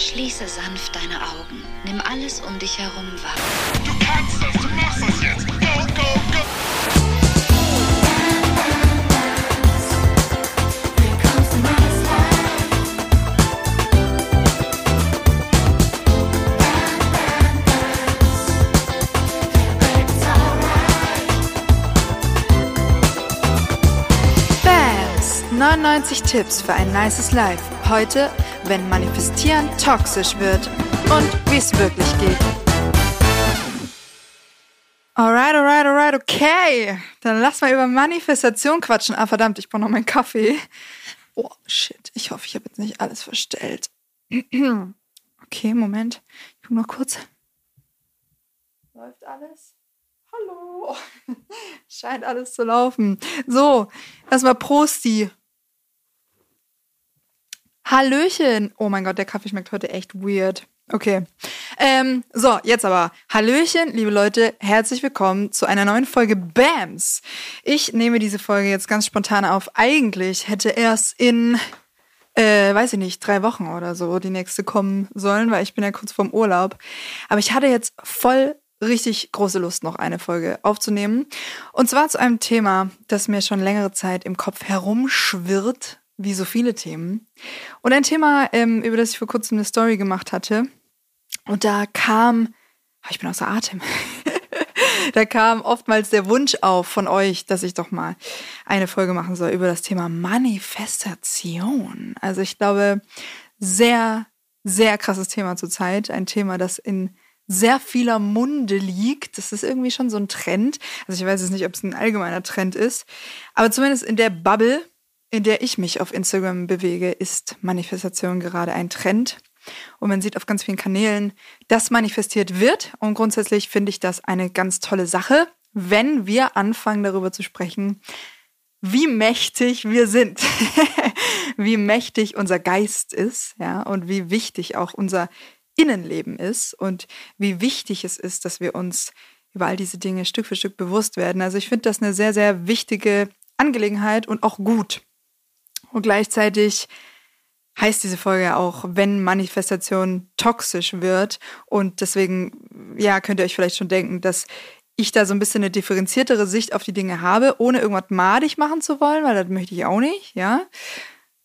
Schließe sanft deine Augen. Nimm alles um dich herum wahr. Du kannst das, du machst das jetzt. Go, go, go. BAMS 99 Tipps für ein nices Life. Heute, wenn Manifestieren toxisch wird und wie es wirklich geht. Alright, alright, alright, okay. Dann lass mal über Manifestation quatschen. Ah, verdammt, ich brauche noch meinen Kaffee. Oh, shit. Ich hoffe, ich habe jetzt nicht alles verstellt. Okay, Moment. Ich guck noch kurz. Läuft alles? Hallo. Scheint alles zu laufen. So, erstmal Prosti. Hallöchen. Oh mein Gott, der Kaffee schmeckt heute echt weird. Okay. Ähm, so, jetzt aber. Hallöchen, liebe Leute, herzlich willkommen zu einer neuen Folge BAMS. Ich nehme diese Folge jetzt ganz spontan auf. Eigentlich hätte erst in, äh, weiß ich nicht, drei Wochen oder so die nächste kommen sollen, weil ich bin ja kurz vorm Urlaub. Aber ich hatte jetzt voll richtig große Lust, noch eine Folge aufzunehmen. Und zwar zu einem Thema, das mir schon längere Zeit im Kopf herumschwirrt, wie so viele Themen. Und ein Thema, ähm, über das ich vor kurzem eine Story gemacht hatte. Und da kam, ah, ich bin außer Atem. da kam oftmals der Wunsch auf von euch, dass ich doch mal eine Folge machen soll über das Thema Manifestation. Also ich glaube, sehr, sehr krasses Thema zurzeit. Ein Thema, das in sehr vieler Munde liegt. Das ist irgendwie schon so ein Trend. Also ich weiß jetzt nicht, ob es ein allgemeiner Trend ist, aber zumindest in der Bubble, in der ich mich auf Instagram bewege, ist Manifestation gerade ein Trend. Und man sieht auf ganz vielen Kanälen, dass manifestiert wird. Und grundsätzlich finde ich das eine ganz tolle Sache, wenn wir anfangen darüber zu sprechen, wie mächtig wir sind, wie mächtig unser Geist ist, ja, und wie wichtig auch unser Innenleben ist und wie wichtig es ist, dass wir uns über all diese Dinge Stück für Stück bewusst werden. Also ich finde das eine sehr, sehr wichtige Angelegenheit und auch gut. Und gleichzeitig heißt diese Folge auch, wenn Manifestation toxisch wird. Und deswegen, ja, könnt ihr euch vielleicht schon denken, dass ich da so ein bisschen eine differenziertere Sicht auf die Dinge habe, ohne irgendwas madig machen zu wollen, weil das möchte ich auch nicht, ja.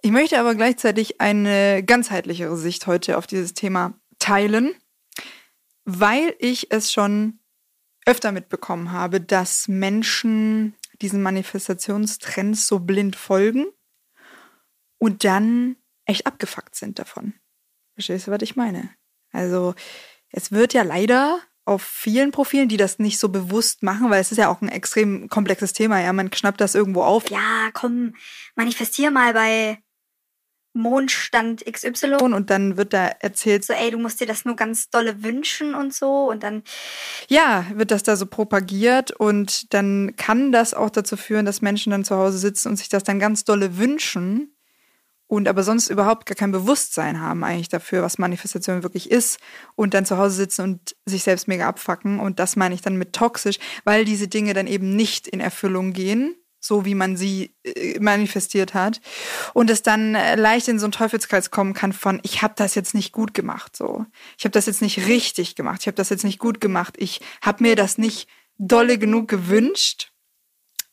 Ich möchte aber gleichzeitig eine ganzheitlichere Sicht heute auf dieses Thema teilen, weil ich es schon öfter mitbekommen habe, dass Menschen diesen Manifestationstrends so blind folgen und dann echt abgefuckt sind davon. Verstehst du, was ich meine? Also, es wird ja leider auf vielen Profilen, die das nicht so bewusst machen, weil es ist ja auch ein extrem komplexes Thema, ja, man schnappt das irgendwo auf. Ja, komm, manifestier mal bei Mondstand XY. Und dann wird da erzählt, So, ey, du musst dir das nur ganz dolle wünschen und so. Und dann, ja, wird das da so propagiert und dann kann das auch dazu führen, dass Menschen dann zu Hause sitzen und sich das dann ganz dolle wünschen und aber sonst überhaupt gar kein Bewusstsein haben eigentlich dafür, was Manifestation wirklich ist und dann zu Hause sitzen und sich selbst mega abfacken und das meine ich dann mit toxisch, weil diese Dinge dann eben nicht in Erfüllung gehen, so wie man sie äh, manifestiert hat und es dann äh, leicht in so einen Teufelskreis kommen kann von ich habe das jetzt nicht gut gemacht so. Ich habe das jetzt nicht richtig gemacht, ich habe das jetzt nicht gut gemacht, ich habe mir das nicht dolle genug gewünscht.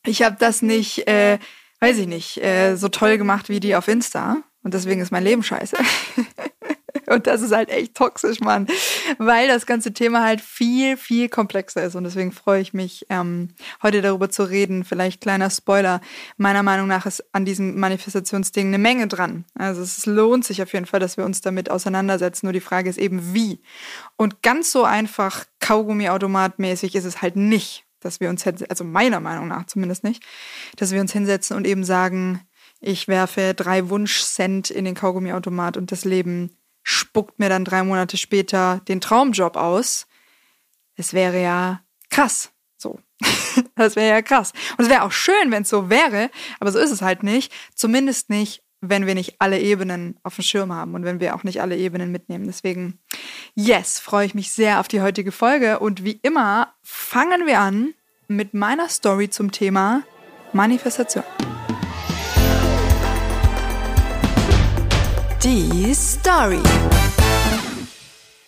Ich habe das nicht äh, weiß ich nicht, äh, so toll gemacht wie die auf Insta. Und deswegen ist mein Leben scheiße. Und das ist halt echt toxisch, Mann. Weil das ganze Thema halt viel, viel komplexer ist. Und deswegen freue ich mich, ähm, heute darüber zu reden. Vielleicht kleiner Spoiler. Meiner Meinung nach ist an diesem Manifestationsding eine Menge dran. Also es lohnt sich auf jeden Fall, dass wir uns damit auseinandersetzen. Nur die Frage ist eben wie. Und ganz so einfach Kaugummi-Automat-mäßig ist es halt nicht dass wir uns, also meiner Meinung nach zumindest nicht, dass wir uns hinsetzen und eben sagen, ich werfe drei Wunschcent in den Kaugummiautomat und das Leben spuckt mir dann drei Monate später den Traumjob aus. Es wäre ja krass. So. das wäre ja krass. Und es wäre auch schön, wenn es so wäre, aber so ist es halt nicht. Zumindest nicht, wenn wir nicht alle Ebenen auf dem Schirm haben und wenn wir auch nicht alle Ebenen mitnehmen. Deswegen, yes, freue ich mich sehr auf die heutige Folge. Und wie immer fangen wir an mit meiner Story zum Thema Manifestation. Die Story.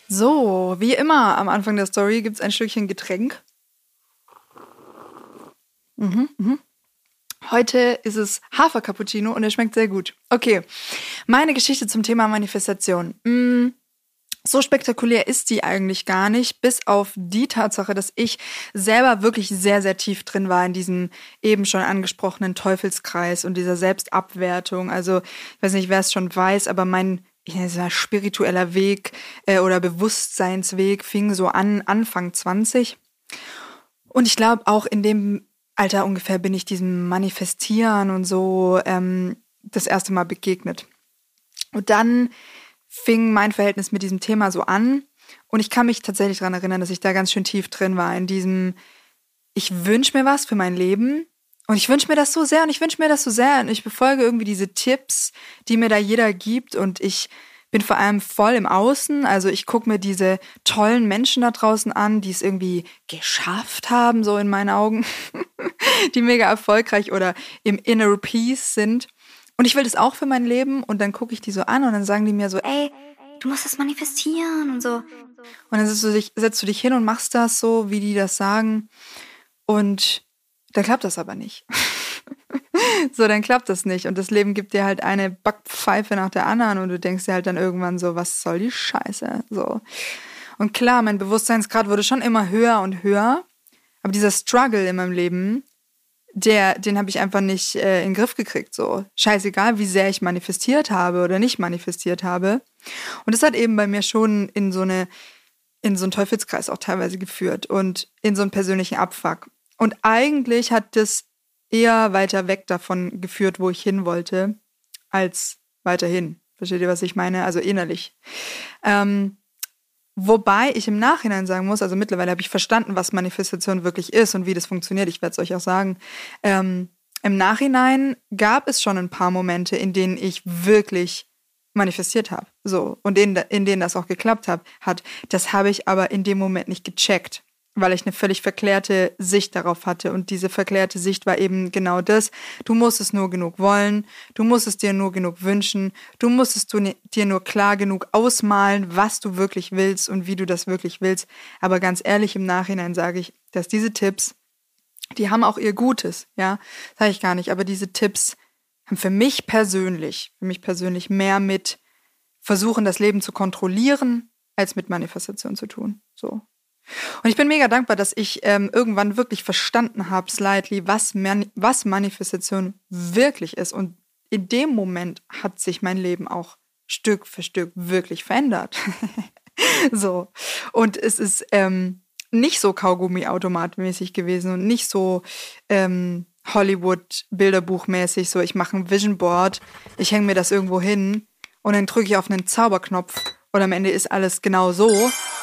So, wie immer am Anfang der Story gibt es ein Stückchen Getränk. Mhm, mhm. Heute ist es Hafer-Cappuccino und er schmeckt sehr gut. Okay, meine Geschichte zum Thema Manifestation. Mm, so spektakulär ist die eigentlich gar nicht, bis auf die Tatsache, dass ich selber wirklich sehr, sehr tief drin war in diesem eben schon angesprochenen Teufelskreis und dieser Selbstabwertung. Also, ich weiß nicht, wer es schon weiß, aber mein ich nenne es mal spiritueller Weg äh, oder Bewusstseinsweg fing so an Anfang 20. Und ich glaube, auch in dem Alter ungefähr bin ich diesem Manifestieren und so ähm, das erste Mal begegnet. Und dann fing mein Verhältnis mit diesem Thema so an. Und ich kann mich tatsächlich daran erinnern, dass ich da ganz schön tief drin war, in diesem, ich wünsche mir was für mein Leben. Und ich wünsche mir das so sehr und ich wünsche mir das so sehr. Und ich befolge irgendwie diese Tipps, die mir da jeder gibt. Und ich bin vor allem voll im Außen. Also ich gucke mir diese tollen Menschen da draußen an, die es irgendwie geschafft haben, so in meinen Augen, die mega erfolgreich oder im Inner Peace sind. Und ich will das auch für mein Leben. Und dann gucke ich die so an und dann sagen die mir so, ey, du musst das manifestieren und so. und dann setzt du, dich, setzt du dich hin und machst das so, wie die das sagen. Und dann klappt das aber nicht. so, dann klappt das nicht. Und das Leben gibt dir halt eine Backpfeife nach der anderen und du denkst dir halt dann irgendwann so, was soll die Scheiße? So. Und klar, mein Bewusstseinsgrad wurde schon immer höher und höher. Aber dieser Struggle in meinem Leben, der, den habe ich einfach nicht äh, in den Griff gekriegt. So, scheißegal, wie sehr ich manifestiert habe oder nicht manifestiert habe. Und das hat eben bei mir schon in so eine, in so einen Teufelskreis auch teilweise geführt und in so einen persönlichen Abfuck. Und eigentlich hat das eher weiter weg davon geführt, wo ich hin wollte, als weiterhin. Versteht ihr, was ich meine? Also innerlich. Ähm, wobei ich im Nachhinein sagen muss, also mittlerweile habe ich verstanden, was Manifestation wirklich ist und wie das funktioniert. Ich werde es euch auch sagen. Ähm, Im Nachhinein gab es schon ein paar Momente, in denen ich wirklich manifestiert habe. So. Und in, in denen das auch geklappt hab, hat. Das habe ich aber in dem Moment nicht gecheckt weil ich eine völlig verklärte Sicht darauf hatte. Und diese verklärte Sicht war eben genau das. Du musst es nur genug wollen, du musst es dir nur genug wünschen, du musst es dir nur klar genug ausmalen, was du wirklich willst und wie du das wirklich willst. Aber ganz ehrlich, im Nachhinein sage ich, dass diese Tipps, die haben auch ihr Gutes, ja, sage ich gar nicht, aber diese Tipps haben für mich persönlich, für mich persönlich mehr mit versuchen, das Leben zu kontrollieren, als mit Manifestation zu tun. So. Und ich bin mega dankbar, dass ich ähm, irgendwann wirklich verstanden habe, slightly, was, Man was Manifestation wirklich ist. Und in dem Moment hat sich mein Leben auch Stück für Stück wirklich verändert. so. Und es ist ähm, nicht so Kaugummi-automatmäßig gewesen und nicht so ähm, Hollywood-Bilderbuchmäßig, so ich mache ein Vision Board, ich hänge mir das irgendwo hin und dann drücke ich auf einen Zauberknopf und am Ende ist alles genau so,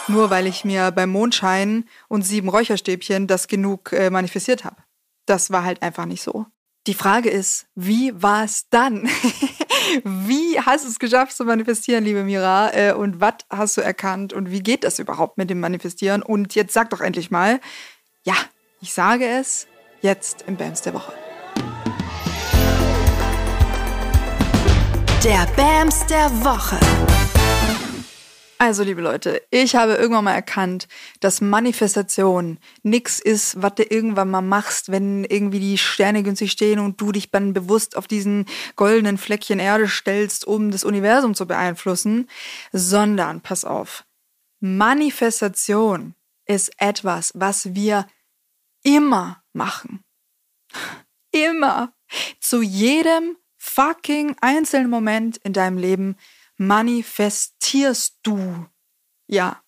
nur weil ich mir beim Mondschein und sieben Räucherstäbchen das genug äh, manifestiert habe. Das war halt einfach nicht so. Die Frage ist, wie war es dann? wie hast du es geschafft zu manifestieren, liebe Mira? Äh, und was hast du erkannt? Und wie geht das überhaupt mit dem Manifestieren? Und jetzt sag doch endlich mal, ja, ich sage es jetzt im Bands der Woche. Der Bams der Woche. Also, liebe Leute, ich habe irgendwann mal erkannt, dass Manifestation nix ist, was du irgendwann mal machst, wenn irgendwie die Sterne günstig stehen und du dich dann bewusst auf diesen goldenen Fleckchen Erde stellst, um das Universum zu beeinflussen, sondern, pass auf, Manifestation ist etwas, was wir immer machen. Immer. Zu jedem fucking einzelnen Moment in deinem Leben manifestierst du. Ja.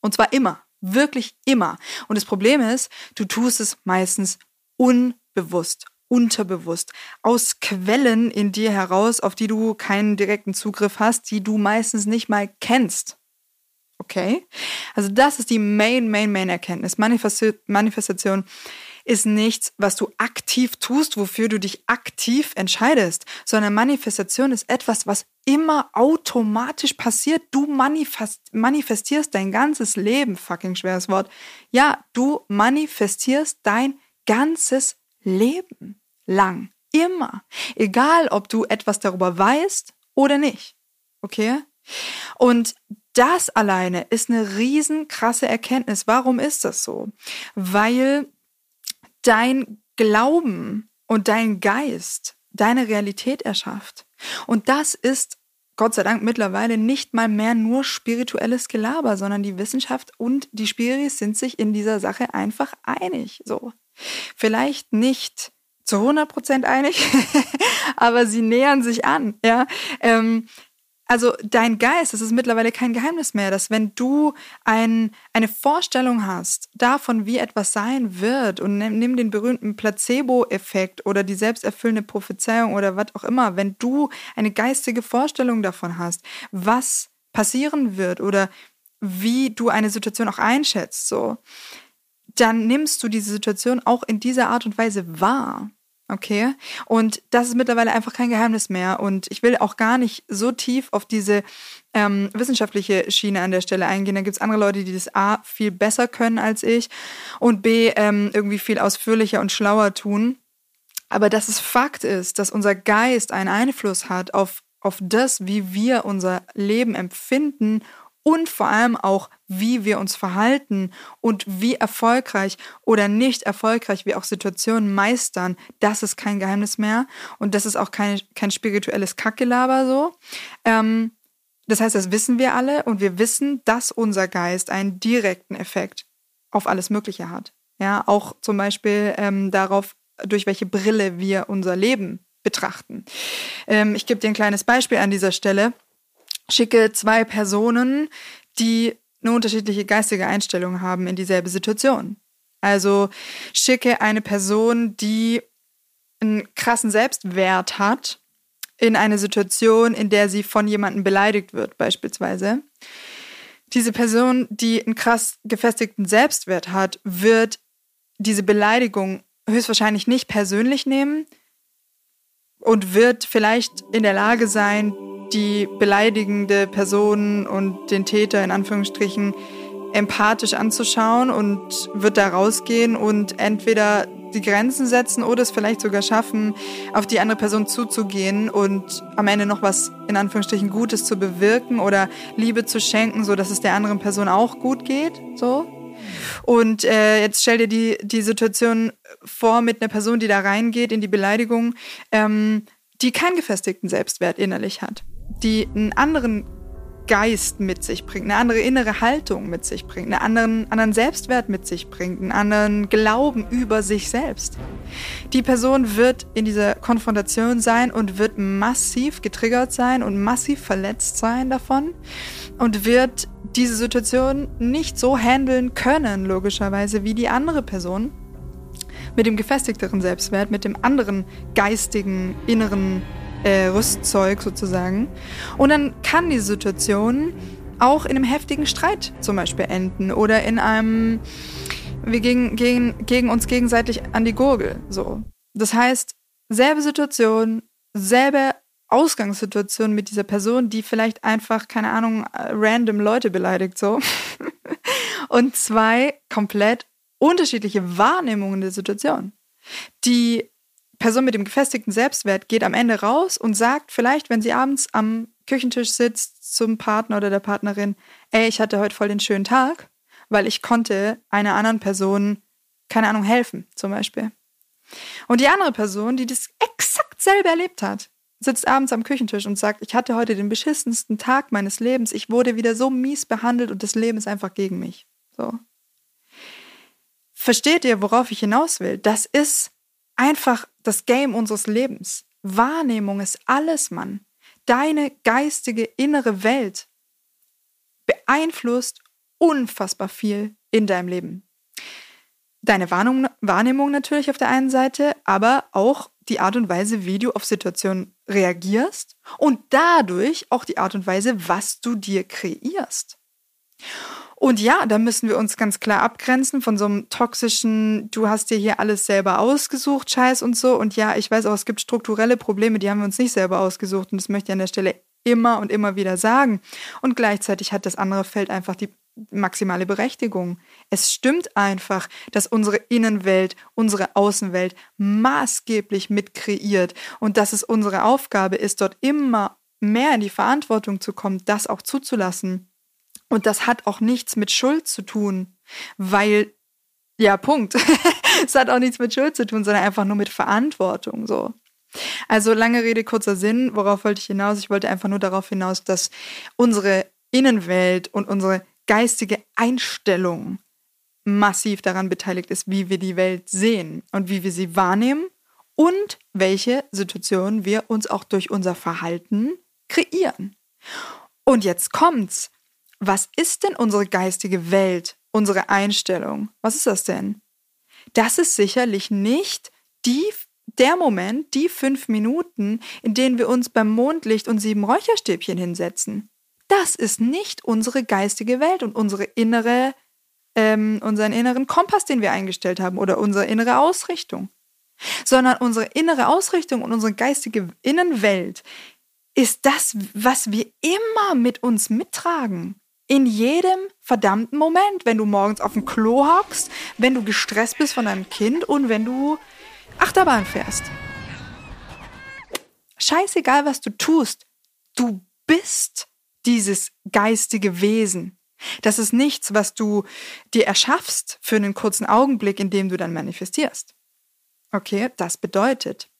Und zwar immer. Wirklich immer. Und das Problem ist, du tust es meistens unbewusst, unterbewusst, aus Quellen in dir heraus, auf die du keinen direkten Zugriff hast, die du meistens nicht mal kennst. Okay? Also das ist die Main, Main, Main Erkenntnis. Manifesti Manifestation ist nichts, was du aktiv tust, wofür du dich aktiv entscheidest, sondern Manifestation ist etwas, was immer automatisch passiert. Du manifest manifestierst dein ganzes Leben, fucking schweres Wort. Ja, du manifestierst dein ganzes Leben lang. Immer. Egal, ob du etwas darüber weißt oder nicht. Okay? Und das alleine ist eine riesen krasse Erkenntnis. Warum ist das so? Weil dein Glauben und dein Geist deine Realität erschafft. Und das ist Gott sei Dank mittlerweile nicht mal mehr nur spirituelles Gelaber, sondern die Wissenschaft und die Spiris sind sich in dieser Sache einfach einig. So. Vielleicht nicht zu 100 Prozent einig, aber sie nähern sich an, ja. Ähm, also dein Geist, das ist mittlerweile kein Geheimnis mehr, dass wenn du ein, eine Vorstellung hast davon, wie etwas sein wird und nimm, nimm den berühmten Placebo-Effekt oder die selbsterfüllende Prophezeiung oder was auch immer, wenn du eine geistige Vorstellung davon hast, was passieren wird oder wie du eine Situation auch einschätzt, so, dann nimmst du diese Situation auch in dieser Art und Weise wahr. Okay. Und das ist mittlerweile einfach kein Geheimnis mehr. Und ich will auch gar nicht so tief auf diese ähm, wissenschaftliche Schiene an der Stelle eingehen. Da gibt es andere Leute, die das A viel besser können als ich und B ähm, irgendwie viel ausführlicher und schlauer tun. Aber dass es Fakt ist, dass unser Geist einen Einfluss hat auf, auf das, wie wir unser Leben empfinden und vor allem auch, wie wir uns verhalten und wie erfolgreich oder nicht erfolgreich wir auch Situationen meistern, das ist kein Geheimnis mehr und das ist auch kein, kein spirituelles Kackgelaber so. Ähm, das heißt, das wissen wir alle und wir wissen, dass unser Geist einen direkten Effekt auf alles Mögliche hat. Ja, auch zum Beispiel ähm, darauf, durch welche Brille wir unser Leben betrachten. Ähm, ich gebe dir ein kleines Beispiel an dieser Stelle schicke zwei Personen, die eine unterschiedliche geistige Einstellung haben in dieselbe Situation. Also schicke eine Person, die einen krassen Selbstwert hat, in eine Situation, in der sie von jemandem beleidigt wird, beispielsweise. Diese Person, die einen krass gefestigten Selbstwert hat, wird diese Beleidigung höchstwahrscheinlich nicht persönlich nehmen und wird vielleicht in der Lage sein, die beleidigende Person und den Täter in Anführungsstrichen empathisch anzuschauen und wird da rausgehen und entweder die Grenzen setzen oder es vielleicht sogar schaffen, auf die andere Person zuzugehen und am Ende noch was in Anführungsstrichen Gutes zu bewirken oder Liebe zu schenken, so dass es der anderen Person auch gut geht, so. Und äh, jetzt stell dir die, die Situation vor mit einer Person, die da reingeht in die Beleidigung, ähm, die keinen gefestigten Selbstwert innerlich hat die einen anderen Geist mit sich bringt, eine andere innere Haltung mit sich bringt, einen anderen, anderen Selbstwert mit sich bringt, einen anderen Glauben über sich selbst. Die Person wird in dieser Konfrontation sein und wird massiv getriggert sein und massiv verletzt sein davon und wird diese Situation nicht so handeln können, logischerweise, wie die andere Person mit dem gefestigteren Selbstwert, mit dem anderen geistigen, inneren äh, Rüstzeug sozusagen. Und dann kann die Situation auch in einem heftigen Streit zum Beispiel enden oder in einem, wir gehen, gehen, gegen uns gegenseitig an die Gurgel. So. Das heißt, selbe Situation, selbe Ausgangssituation mit dieser Person, die vielleicht einfach, keine Ahnung, random Leute beleidigt, so. Und zwei komplett unterschiedliche Wahrnehmungen der Situation. Die Person mit dem gefestigten Selbstwert geht am Ende raus und sagt vielleicht, wenn sie abends am Küchentisch sitzt zum Partner oder der Partnerin, ey, ich hatte heute voll den schönen Tag, weil ich konnte einer anderen Person, keine Ahnung, helfen, zum Beispiel. Und die andere Person, die das exakt selber erlebt hat, sitzt abends am Küchentisch und sagt, ich hatte heute den beschissensten Tag meines Lebens, ich wurde wieder so mies behandelt und das Leben ist einfach gegen mich. So. Versteht ihr, worauf ich hinaus will? Das ist einfach das Game unseres Lebens. Wahrnehmung ist alles, Mann. Deine geistige innere Welt beeinflusst unfassbar viel in deinem Leben. Deine Wahrnehmung natürlich auf der einen Seite, aber auch die Art und Weise, wie du auf Situationen reagierst und dadurch auch die Art und Weise, was du dir kreierst. Und ja, da müssen wir uns ganz klar abgrenzen von so einem toxischen, du hast dir hier alles selber ausgesucht, Scheiß und so. Und ja, ich weiß auch, es gibt strukturelle Probleme, die haben wir uns nicht selber ausgesucht. Und das möchte ich an der Stelle immer und immer wieder sagen. Und gleichzeitig hat das andere Feld einfach die maximale Berechtigung. Es stimmt einfach, dass unsere Innenwelt, unsere Außenwelt maßgeblich mitkreiert und dass es unsere Aufgabe ist, dort immer mehr in die Verantwortung zu kommen, das auch zuzulassen. Und das hat auch nichts mit Schuld zu tun, weil, ja, Punkt. es hat auch nichts mit Schuld zu tun, sondern einfach nur mit Verantwortung, so. Also lange Rede, kurzer Sinn. Worauf wollte ich hinaus? Ich wollte einfach nur darauf hinaus, dass unsere Innenwelt und unsere geistige Einstellung massiv daran beteiligt ist, wie wir die Welt sehen und wie wir sie wahrnehmen und welche Situationen wir uns auch durch unser Verhalten kreieren. Und jetzt kommt's. Was ist denn unsere geistige Welt, unsere Einstellung? Was ist das denn? Das ist sicherlich nicht die, der Moment, die fünf Minuten, in denen wir uns beim Mondlicht und sieben Räucherstäbchen hinsetzen. Das ist nicht unsere geistige Welt und unsere innere, ähm, unseren inneren Kompass, den wir eingestellt haben oder unsere innere Ausrichtung. Sondern unsere innere Ausrichtung und unsere geistige Innenwelt ist das, was wir immer mit uns mittragen. In jedem verdammten Moment, wenn du morgens auf dem Klo hockst, wenn du gestresst bist von deinem Kind und wenn du Achterbahn fährst. Scheißegal, was du tust, du bist dieses geistige Wesen. Das ist nichts, was du dir erschaffst für einen kurzen Augenblick, in dem du dann manifestierst. Okay, das bedeutet,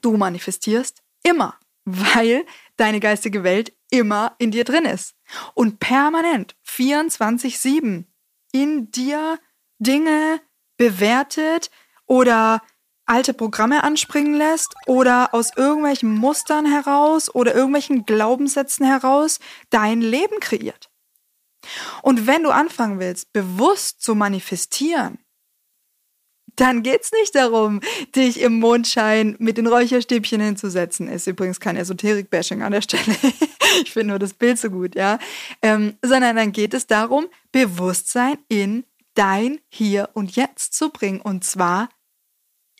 du manifestierst immer, weil deine geistige Welt immer in dir drin ist und permanent 24/7 in dir Dinge bewertet oder alte Programme anspringen lässt oder aus irgendwelchen Mustern heraus oder irgendwelchen Glaubenssätzen heraus dein Leben kreiert. Und wenn du anfangen willst, bewusst zu manifestieren, dann geht's nicht darum, dich im Mondschein mit den Räucherstäbchen hinzusetzen. Ist übrigens kein Esoterik-Bashing an der Stelle. ich finde nur das Bild so gut, ja. Ähm, sondern dann geht es darum, Bewusstsein in dein Hier und Jetzt zu bringen. Und zwar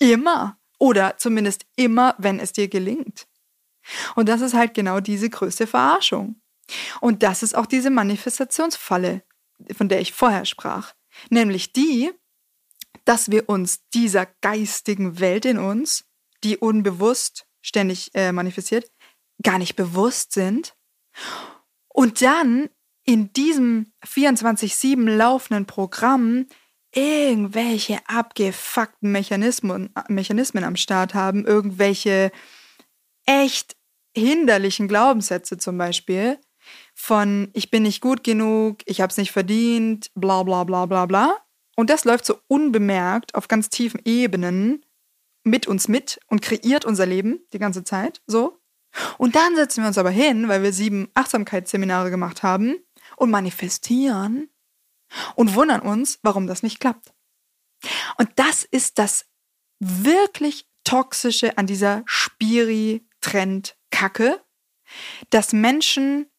immer. Oder zumindest immer, wenn es dir gelingt. Und das ist halt genau diese größte Verarschung. Und das ist auch diese Manifestationsfalle, von der ich vorher sprach. Nämlich die, dass wir uns dieser geistigen Welt in uns, die unbewusst ständig äh, manifestiert, gar nicht bewusst sind. Und dann in diesem 24-7 laufenden Programm irgendwelche abgefuckten Mechanismen, Mechanismen am Start haben, irgendwelche echt hinderlichen Glaubenssätze zum Beispiel von ich bin nicht gut genug, ich habe es nicht verdient, bla bla bla bla bla. Und das läuft so unbemerkt auf ganz tiefen Ebenen mit uns mit und kreiert unser Leben die ganze Zeit so. Und dann setzen wir uns aber hin, weil wir sieben Achtsamkeitsseminare gemacht haben und manifestieren und wundern uns, warum das nicht klappt. Und das ist das wirklich Toxische an dieser Spiri-Trend-Kacke, dass Menschen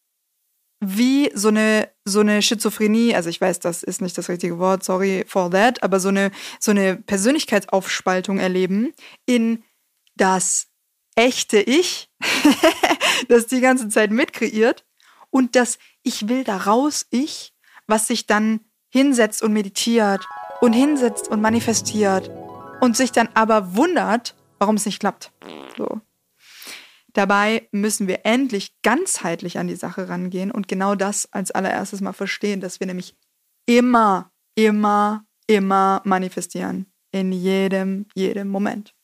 wie so eine, so eine Schizophrenie, also ich weiß, das ist nicht das richtige Wort, sorry for that, aber so eine, so eine Persönlichkeitsaufspaltung erleben in das echte Ich, das die ganze Zeit mitkreiert und das Ich will da raus Ich, was sich dann hinsetzt und meditiert und hinsetzt und manifestiert und sich dann aber wundert, warum es nicht klappt. So. Dabei müssen wir endlich ganzheitlich an die Sache rangehen und genau das als allererstes mal verstehen, dass wir nämlich immer, immer, immer manifestieren. In jedem, jedem Moment.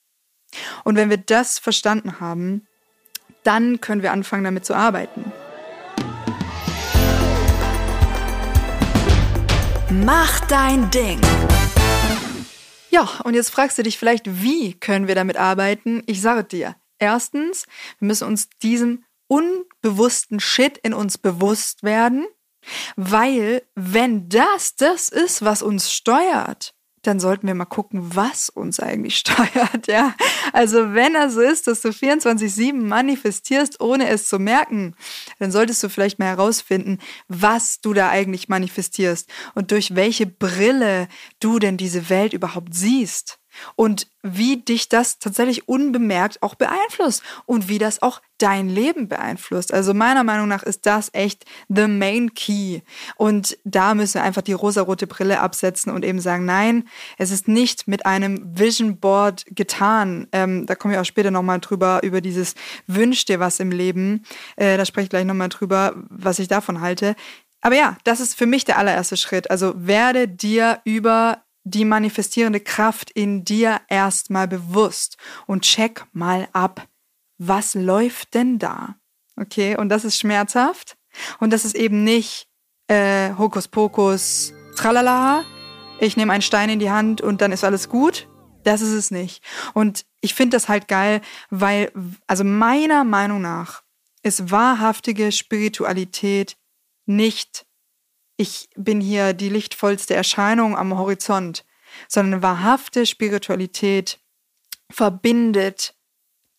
Und wenn wir das verstanden haben, dann können wir anfangen, damit zu arbeiten. Mach dein Ding. Ja, und jetzt fragst du dich vielleicht, wie können wir damit arbeiten? Ich sage dir, erstens, wir müssen uns diesem unbewussten Shit in uns bewusst werden, weil wenn das das ist, was uns steuert, dann sollten wir mal gucken, was uns eigentlich steuert, ja. Also wenn er so ist, dass du 24-7 manifestierst, ohne es zu merken, dann solltest du vielleicht mal herausfinden, was du da eigentlich manifestierst und durch welche Brille du denn diese Welt überhaupt siehst. Und wie dich das tatsächlich unbemerkt auch beeinflusst und wie das auch dein Leben beeinflusst. Also meiner Meinung nach ist das echt the main key. Und da müssen wir einfach die rosarote Brille absetzen und eben sagen, nein, es ist nicht mit einem Vision Board getan. Ähm, da komme ich auch später nochmal drüber, über dieses Wünsch dir was im Leben. Äh, da spreche ich gleich nochmal drüber, was ich davon halte. Aber ja, das ist für mich der allererste Schritt. Also werde dir über die manifestierende Kraft in dir erstmal bewusst und check mal ab, was läuft denn da? Okay, und das ist schmerzhaft und das ist eben nicht äh, Hokuspokus, tralala, ich nehme einen Stein in die Hand und dann ist alles gut. Das ist es nicht. Und ich finde das halt geil, weil, also meiner Meinung nach ist wahrhaftige Spiritualität nicht ich bin hier die lichtvollste Erscheinung am Horizont, sondern wahrhafte Spiritualität verbindet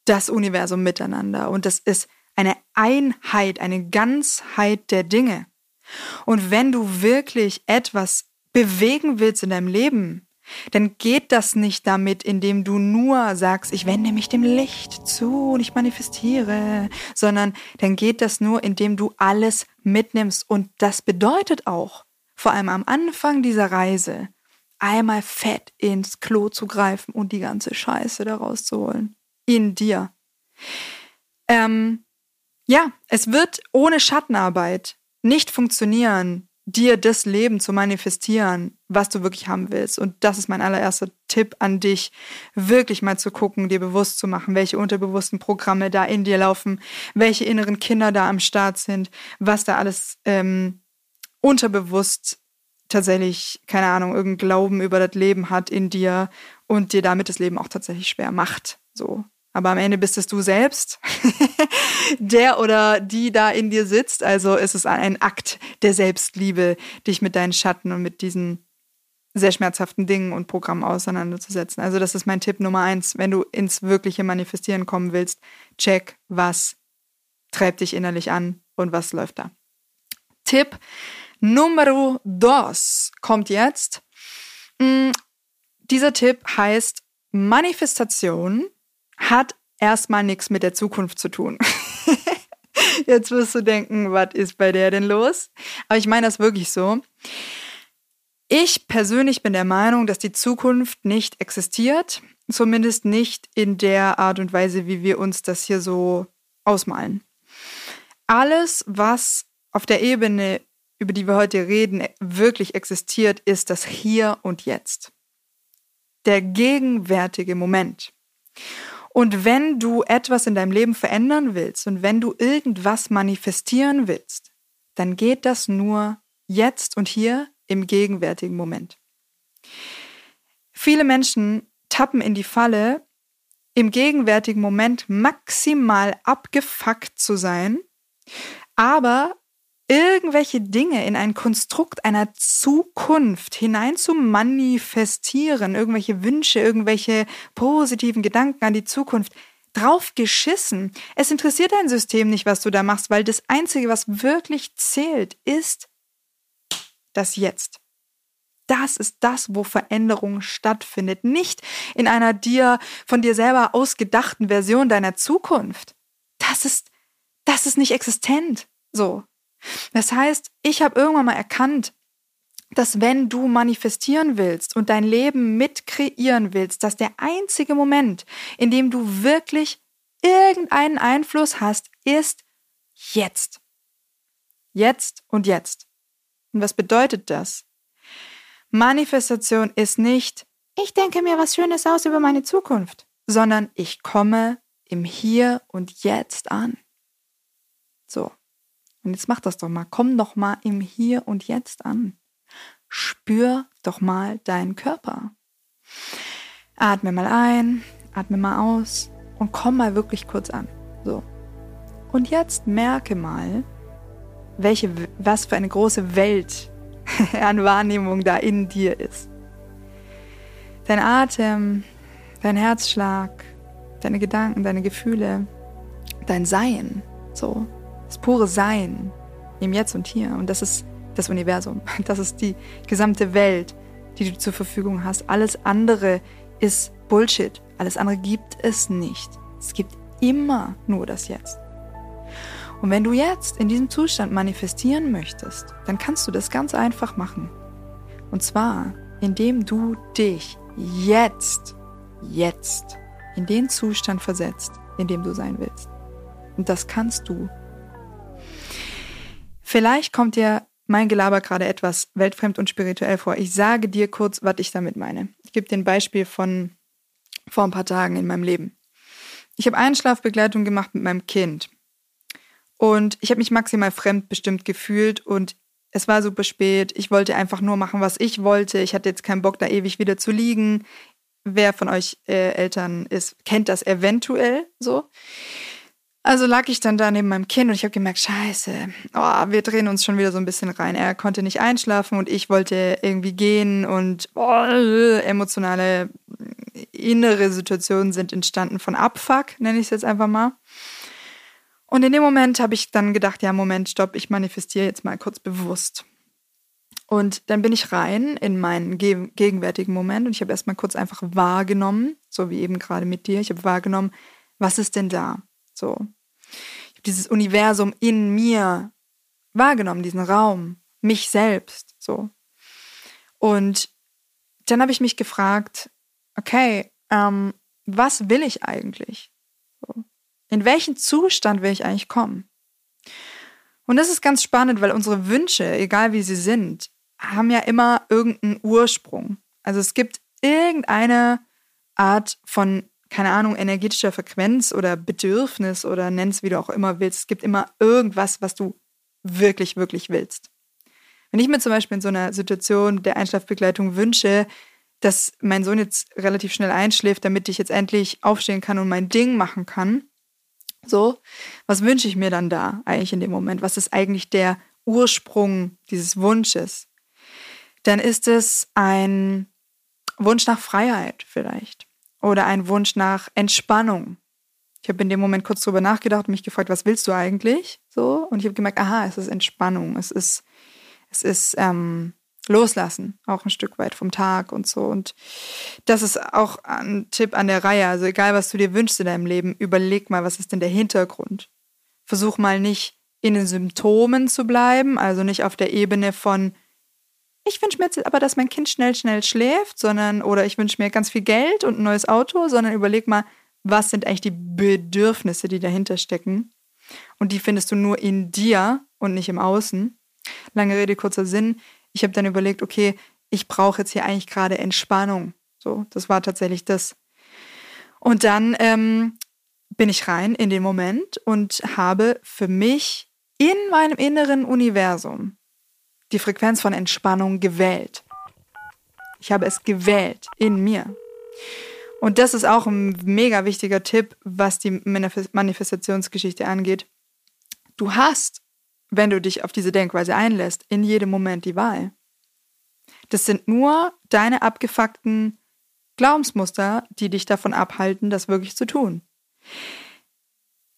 das Universum miteinander und das ist eine Einheit, eine Ganzheit der Dinge. Und wenn du wirklich etwas bewegen willst in deinem Leben, dann geht das nicht damit, indem du nur sagst, ich wende mich dem Licht zu und ich manifestiere, sondern dann geht das nur, indem du alles mitnimmst. Und das bedeutet auch, vor allem am Anfang dieser Reise, einmal fett ins Klo zu greifen und die ganze Scheiße daraus zu holen. In dir. Ähm, ja, es wird ohne Schattenarbeit nicht funktionieren, dir das Leben zu manifestieren, was du wirklich haben willst. Und das ist mein allererster Tipp an dich, wirklich mal zu gucken, dir bewusst zu machen, welche unterbewussten Programme da in dir laufen, welche inneren Kinder da am Start sind, was da alles ähm, unterbewusst tatsächlich, keine Ahnung, irgendein Glauben über das Leben hat in dir und dir damit das Leben auch tatsächlich schwer macht. So. Aber am Ende bist es du selbst, der oder die da in dir sitzt. Also ist es ein Akt der Selbstliebe, dich mit deinen Schatten und mit diesen sehr schmerzhaften Dingen und Programmen auseinanderzusetzen. Also das ist mein Tipp Nummer eins. Wenn du ins wirkliche Manifestieren kommen willst, check, was treibt dich innerlich an und was läuft da. Tipp Numero dos kommt jetzt. Mm, dieser Tipp heißt Manifestation hat erstmal nichts mit der Zukunft zu tun. Jetzt wirst du denken, was ist bei der denn los? Aber ich meine das wirklich so. Ich persönlich bin der Meinung, dass die Zukunft nicht existiert, zumindest nicht in der Art und Weise, wie wir uns das hier so ausmalen. Alles, was auf der Ebene, über die wir heute reden, wirklich existiert, ist das Hier und Jetzt. Der gegenwärtige Moment. Und wenn du etwas in deinem Leben verändern willst und wenn du irgendwas manifestieren willst, dann geht das nur jetzt und hier im gegenwärtigen Moment. Viele Menschen tappen in die Falle, im gegenwärtigen Moment maximal abgefuckt zu sein, aber irgendwelche Dinge in ein Konstrukt einer Zukunft hinein zu manifestieren, irgendwelche Wünsche, irgendwelche positiven Gedanken an die Zukunft, drauf geschissen. Es interessiert dein System nicht, was du da machst, weil das Einzige, was wirklich zählt, ist das Jetzt. Das ist das, wo Veränderung stattfindet, nicht in einer dir von dir selber ausgedachten Version deiner Zukunft. Das ist das ist nicht existent. So, das heißt, ich habe irgendwann mal erkannt, dass wenn du manifestieren willst und dein Leben mitkreieren willst, dass der einzige Moment, in dem du wirklich irgendeinen Einfluss hast, ist jetzt. Jetzt und jetzt. Und was bedeutet das? Manifestation ist nicht, ich denke mir was Schönes aus über meine Zukunft, sondern ich komme im Hier und Jetzt an. So. Und jetzt mach das doch mal. Komm doch mal im Hier und Jetzt an. Spür doch mal deinen Körper. Atme mal ein, atme mal aus und komm mal wirklich kurz an. So. Und jetzt merke mal, welche, was für eine große Welt an Wahrnehmung da in dir ist. Dein Atem, dein Herzschlag, deine Gedanken, deine Gefühle, dein Sein. So das pure Sein im Jetzt und Hier. Und das ist das Universum. Das ist die gesamte Welt, die du zur Verfügung hast. Alles andere ist Bullshit. Alles andere gibt es nicht. Es gibt immer nur das Jetzt. Und wenn du jetzt in diesem Zustand manifestieren möchtest, dann kannst du das ganz einfach machen. Und zwar, indem du dich jetzt, jetzt in den Zustand versetzt, in dem du sein willst. Und das kannst du. Vielleicht kommt dir mein Gelaber gerade etwas weltfremd und spirituell vor. Ich sage dir kurz, was ich damit meine. Ich gebe dir ein Beispiel von vor ein paar Tagen in meinem Leben. Ich habe Einschlafbegleitung gemacht mit meinem Kind. Und ich habe mich maximal fremdbestimmt gefühlt und es war super spät. Ich wollte einfach nur machen, was ich wollte. Ich hatte jetzt keinen Bock, da ewig wieder zu liegen. Wer von euch äh, Eltern ist, kennt das eventuell so. Also lag ich dann da neben meinem Kind und ich habe gemerkt, scheiße, oh, wir drehen uns schon wieder so ein bisschen rein. Er konnte nicht einschlafen und ich wollte irgendwie gehen und oh, emotionale innere Situationen sind entstanden von Abfuck, nenne ich es jetzt einfach mal. Und in dem Moment habe ich dann gedacht, ja, Moment, stopp, ich manifestiere jetzt mal kurz bewusst. Und dann bin ich rein in meinen ge gegenwärtigen Moment und ich habe erstmal kurz einfach wahrgenommen, so wie eben gerade mit dir, ich habe wahrgenommen, was ist denn da? So. Ich habe dieses Universum in mir wahrgenommen, diesen Raum, mich selbst, so. Und dann habe ich mich gefragt, okay, ähm, was will ich eigentlich? So. In welchen Zustand will ich eigentlich kommen? Und das ist ganz spannend, weil unsere Wünsche, egal wie sie sind, haben ja immer irgendeinen Ursprung. Also es gibt irgendeine Art von, keine Ahnung, energetischer Frequenz oder Bedürfnis oder nenn es wie du auch immer willst. Es gibt immer irgendwas, was du wirklich, wirklich willst. Wenn ich mir zum Beispiel in so einer Situation der Einschlafbegleitung wünsche, dass mein Sohn jetzt relativ schnell einschläft, damit ich jetzt endlich aufstehen kann und mein Ding machen kann. So, was wünsche ich mir dann da eigentlich in dem Moment? Was ist eigentlich der Ursprung dieses Wunsches? Dann ist es ein Wunsch nach Freiheit vielleicht oder ein Wunsch nach Entspannung. Ich habe in dem Moment kurz drüber nachgedacht und mich gefragt, was willst du eigentlich? So und ich habe gemerkt, aha, es ist Entspannung, es ist es ist ähm, loslassen, auch ein Stück weit vom Tag und so. Und das ist auch ein Tipp an der Reihe. Also egal, was du dir wünschst in deinem Leben, überleg mal, was ist denn der Hintergrund? Versuch mal nicht in den Symptomen zu bleiben, also nicht auf der Ebene von, ich wünsche mir jetzt aber, dass mein Kind schnell, schnell schläft, sondern, oder ich wünsche mir ganz viel Geld und ein neues Auto, sondern überleg mal, was sind eigentlich die Bedürfnisse, die dahinter stecken? Und die findest du nur in dir und nicht im Außen. Lange Rede, kurzer Sinn ich habe dann überlegt, okay, ich brauche jetzt hier eigentlich gerade Entspannung. So, das war tatsächlich das. Und dann ähm, bin ich rein in den Moment und habe für mich in meinem inneren Universum die Frequenz von Entspannung gewählt. Ich habe es gewählt in mir. Und das ist auch ein mega wichtiger Tipp, was die Manifestationsgeschichte angeht. Du hast wenn du dich auf diese Denkweise einlässt, in jedem Moment die Wahl. Das sind nur deine abgefuckten Glaubensmuster, die dich davon abhalten, das wirklich zu tun.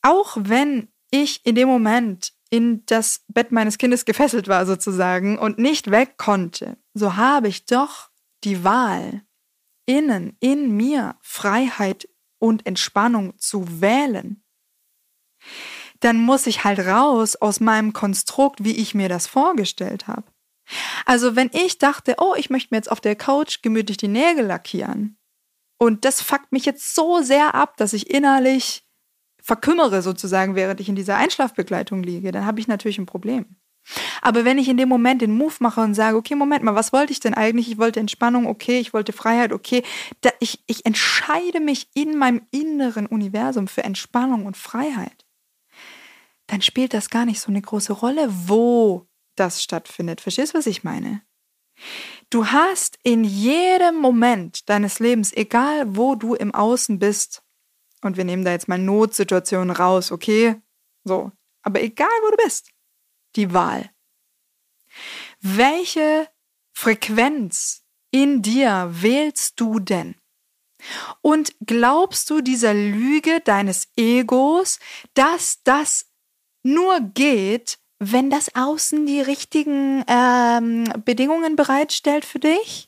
Auch wenn ich in dem Moment in das Bett meines Kindes gefesselt war sozusagen und nicht weg konnte, so habe ich doch die Wahl, innen, in mir Freiheit und Entspannung zu wählen dann muss ich halt raus aus meinem Konstrukt, wie ich mir das vorgestellt habe. Also wenn ich dachte, oh, ich möchte mir jetzt auf der Couch gemütlich die Nägel lackieren und das fuckt mich jetzt so sehr ab, dass ich innerlich verkümmere sozusagen, während ich in dieser Einschlafbegleitung liege, dann habe ich natürlich ein Problem. Aber wenn ich in dem Moment den Move mache und sage, okay, Moment mal, was wollte ich denn eigentlich? Ich wollte Entspannung, okay, ich wollte Freiheit, okay. Da, ich, ich entscheide mich in meinem inneren Universum für Entspannung und Freiheit dann spielt das gar nicht so eine große Rolle, wo das stattfindet. Verstehst du, was ich meine? Du hast in jedem Moment deines Lebens, egal wo du im Außen bist, und wir nehmen da jetzt mal Notsituationen raus, okay? So, aber egal wo du bist, die Wahl. Welche Frequenz in dir wählst du denn? Und glaubst du dieser Lüge deines Egos, dass das nur geht, wenn das Außen die richtigen ähm, Bedingungen bereitstellt für dich?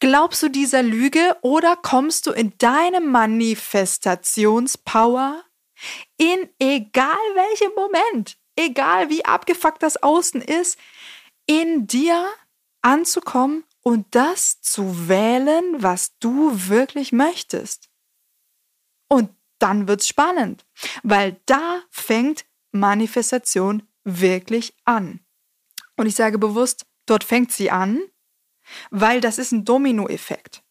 Glaubst du dieser Lüge oder kommst du in deine Manifestationspower in egal welchem Moment, egal wie abgefuckt das Außen ist, in dir anzukommen und das zu wählen, was du wirklich möchtest? Und dann wird's spannend, weil da fängt Manifestation wirklich an. Und ich sage bewusst, dort fängt sie an, weil das ist ein Dominoeffekt.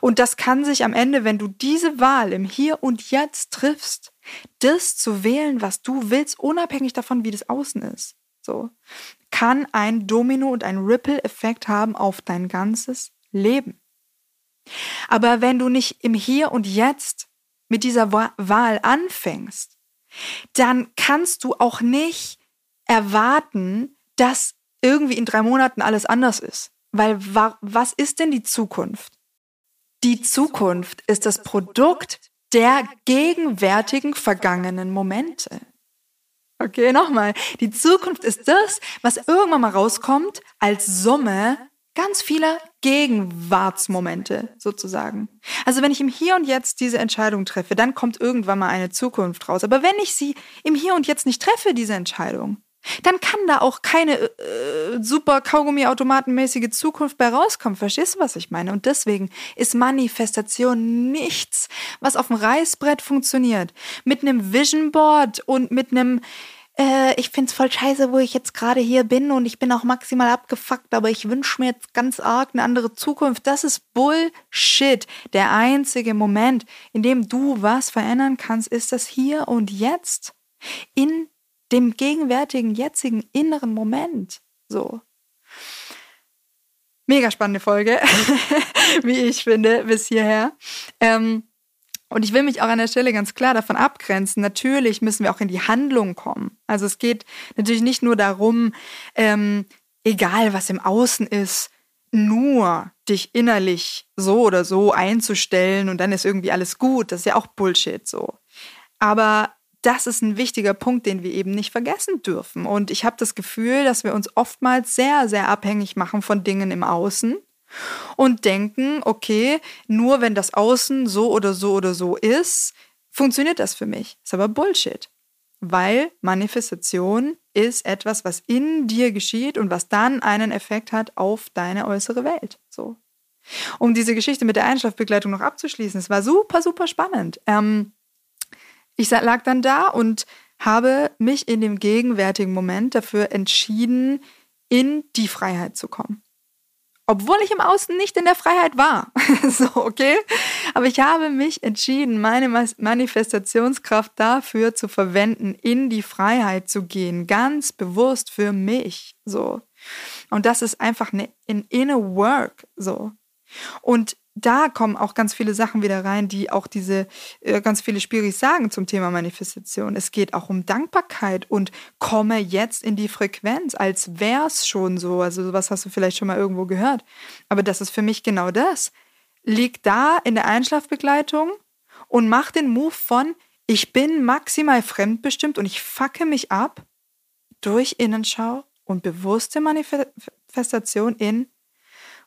Und das kann sich am Ende, wenn du diese Wahl im Hier und Jetzt triffst, das zu wählen, was du willst, unabhängig davon, wie das Außen ist, so, kann ein Domino und ein Ripple-Effekt haben auf dein ganzes Leben. Aber wenn du nicht im Hier und Jetzt mit dieser Wahl anfängst, dann kannst du auch nicht erwarten, dass irgendwie in drei Monaten alles anders ist. Weil wa was ist denn die Zukunft? Die Zukunft ist das Produkt der gegenwärtigen vergangenen Momente. Okay, nochmal. Die Zukunft ist das, was irgendwann mal rauskommt als Summe ganz vieler Gegenwartsmomente sozusagen. Also wenn ich im Hier und Jetzt diese Entscheidung treffe, dann kommt irgendwann mal eine Zukunft raus. Aber wenn ich sie im Hier und Jetzt nicht treffe, diese Entscheidung, dann kann da auch keine äh, super Kaugummi-automatenmäßige Zukunft bei rauskommen. Verstehst du, was ich meine? Und deswegen ist Manifestation nichts, was auf dem Reißbrett funktioniert. Mit einem Vision Board und mit einem äh, ich find's voll scheiße, wo ich jetzt gerade hier bin und ich bin auch maximal abgefuckt, aber ich wünsche mir jetzt ganz arg eine andere Zukunft. Das ist Bullshit. Der einzige Moment, in dem du was verändern kannst, ist das hier und jetzt. In dem gegenwärtigen, jetzigen, inneren Moment. So. Mega spannende Folge, wie ich finde, bis hierher. Ähm, und ich will mich auch an der Stelle ganz klar davon abgrenzen. Natürlich müssen wir auch in die Handlung kommen. Also es geht natürlich nicht nur darum, ähm, egal was im Außen ist, nur dich innerlich so oder so einzustellen und dann ist irgendwie alles gut. Das ist ja auch Bullshit so. Aber das ist ein wichtiger Punkt, den wir eben nicht vergessen dürfen. Und ich habe das Gefühl, dass wir uns oftmals sehr, sehr abhängig machen von Dingen im Außen und denken, okay, nur wenn das Außen so oder so oder so ist, funktioniert das für mich. Ist aber Bullshit. Weil Manifestation ist etwas, was in dir geschieht und was dann einen Effekt hat auf deine äußere Welt. So. Um diese Geschichte mit der Einschlafbegleitung noch abzuschließen, es war super, super spannend. Ähm, ich lag dann da und habe mich in dem gegenwärtigen Moment dafür entschieden, in die Freiheit zu kommen. Obwohl ich im Außen nicht in der Freiheit war. so, okay? Aber ich habe mich entschieden, meine Manifestationskraft dafür zu verwenden, in die Freiheit zu gehen. Ganz bewusst für mich. So. Und das ist einfach eine, ein inner work. So. Und da kommen auch ganz viele Sachen wieder rein, die auch diese äh, ganz viele Spiris sagen zum Thema Manifestation. Es geht auch um Dankbarkeit und komme jetzt in die Frequenz, als wär's schon so. Also sowas hast du vielleicht schon mal irgendwo gehört. Aber das ist für mich genau das. Lieg da in der Einschlafbegleitung und mach den Move von ich bin maximal fremdbestimmt und ich facke mich ab durch Innenschau und bewusste Manifestation in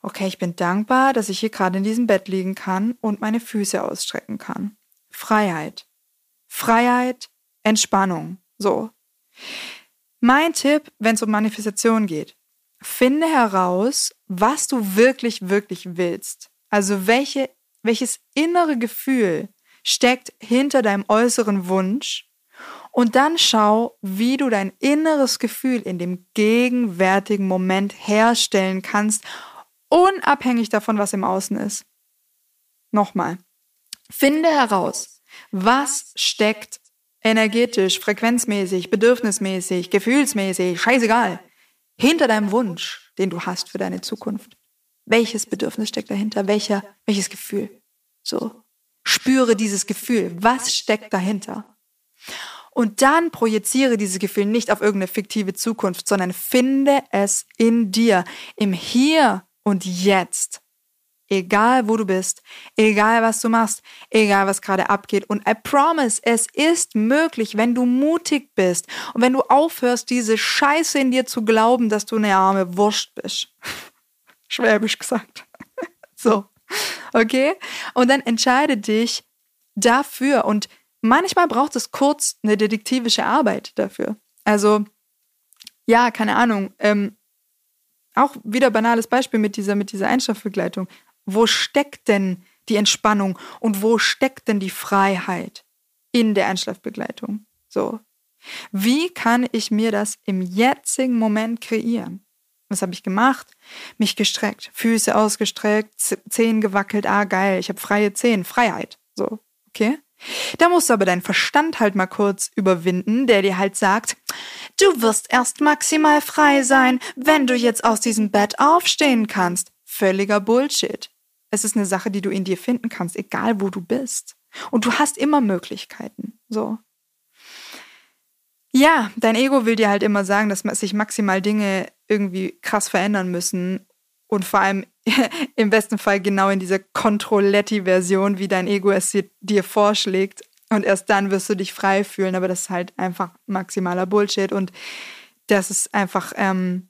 okay, ich bin dankbar, dass ich hier gerade in diesem Bett liegen kann und meine Füße ausstrecken kann. Freiheit. Freiheit, Entspannung. So. Mein Tipp, wenn es um Manifestation geht, finde heraus, was du wirklich, wirklich willst. Also welche, welches innere Gefühl steckt hinter deinem äußeren Wunsch und dann schau, wie du dein inneres Gefühl in dem gegenwärtigen Moment herstellen kannst, unabhängig davon, was im Außen ist. Nochmal, finde heraus, was steckt energetisch, frequenzmäßig, bedürfnismäßig, gefühlsmäßig, scheißegal, hinter deinem Wunsch, den du hast für deine Zukunft. Welches Bedürfnis steckt dahinter? Welcher, welches Gefühl? So. Spüre dieses Gefühl. Was steckt dahinter? Und dann projiziere dieses Gefühl nicht auf irgendeine fiktive Zukunft, sondern finde es in dir, im Hier und jetzt. Egal wo du bist, egal was du machst, egal was gerade abgeht. Und I promise, es ist möglich, wenn du mutig bist und wenn du aufhörst, diese Scheiße in dir zu glauben, dass du eine arme Wurst bist. Schwäbisch gesagt. So, okay? Und dann entscheide dich dafür. Und manchmal braucht es kurz eine detektivische Arbeit dafür. Also, ja, keine Ahnung. Ähm, auch wieder banales Beispiel mit dieser, mit dieser Einschlafbegleitung. Wo steckt denn die Entspannung und wo steckt denn die Freiheit in der Einschlafbegleitung? So. Wie kann ich mir das im jetzigen Moment kreieren? Was habe ich gemacht? Mich gestreckt, Füße ausgestreckt, Zehen gewackelt. Ah, geil, ich habe freie Zehen, Freiheit. So, okay? Da musst du aber deinen Verstand halt mal kurz überwinden, der dir halt sagt, du wirst erst maximal frei sein, wenn du jetzt aus diesem Bett aufstehen kannst. Völliger Bullshit. Es ist eine Sache, die du in dir finden kannst, egal wo du bist. Und du hast immer Möglichkeiten. So. Ja, dein Ego will dir halt immer sagen, dass sich maximal Dinge irgendwie krass verändern müssen. Und vor allem im besten Fall genau in dieser Controletti-Version, wie dein Ego es dir vorschlägt. Und erst dann wirst du dich frei fühlen. Aber das ist halt einfach maximaler Bullshit. Und das ist einfach, ähm,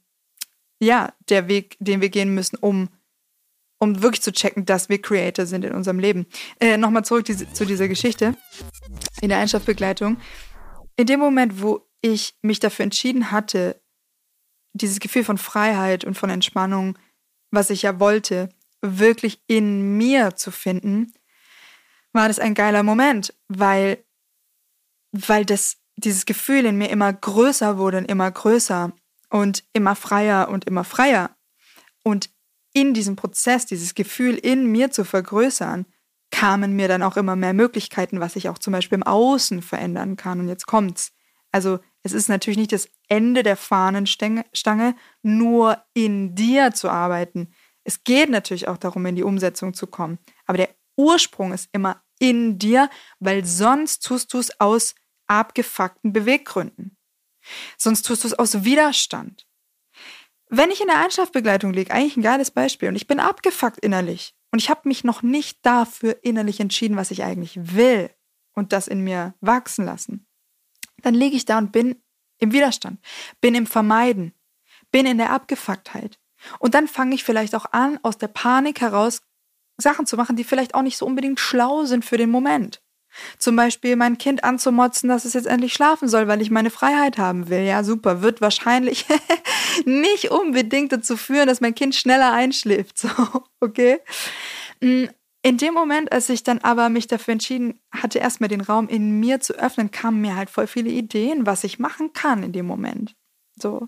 ja, der Weg, den wir gehen müssen, um, um wirklich zu checken, dass wir Creator sind in unserem Leben. Äh, Nochmal zurück die, zu dieser Geschichte in der Einschlafbegleitung. In dem Moment, wo ich mich dafür entschieden hatte, dieses Gefühl von Freiheit und von Entspannung, was ich ja wollte, wirklich in mir zu finden, war das ein geiler Moment, weil, weil das, dieses Gefühl in mir immer größer wurde und immer größer und immer freier und immer freier. Und in diesem Prozess, dieses Gefühl in mir zu vergrößern, kamen mir dann auch immer mehr Möglichkeiten, was ich auch zum Beispiel im Außen verändern kann. Und jetzt kommt's. Also es ist natürlich nicht das Ende der Fahnenstange, nur in dir zu arbeiten. Es geht natürlich auch darum, in die Umsetzung zu kommen. Aber der Ursprung ist immer in dir, weil sonst tust du es aus abgefuckten Beweggründen. Sonst tust du es aus Widerstand. Wenn ich in der Einschlafbegleitung liege, eigentlich ein geiles Beispiel, und ich bin abgefuckt innerlich und ich habe mich noch nicht dafür innerlich entschieden, was ich eigentlich will und das in mir wachsen lassen, dann liege ich da und bin im Widerstand, bin im Vermeiden, bin in der Abgefucktheit. Und dann fange ich vielleicht auch an, aus der Panik heraus Sachen zu machen, die vielleicht auch nicht so unbedingt schlau sind für den Moment. Zum Beispiel mein Kind anzumotzen, dass es jetzt endlich schlafen soll, weil ich meine Freiheit haben will. Ja, super. Wird wahrscheinlich nicht unbedingt dazu führen, dass mein Kind schneller einschläft. So, okay? In dem Moment, als ich dann aber mich dafür entschieden hatte, erstmal den Raum in mir zu öffnen, kamen mir halt voll viele Ideen, was ich machen kann in dem Moment. So.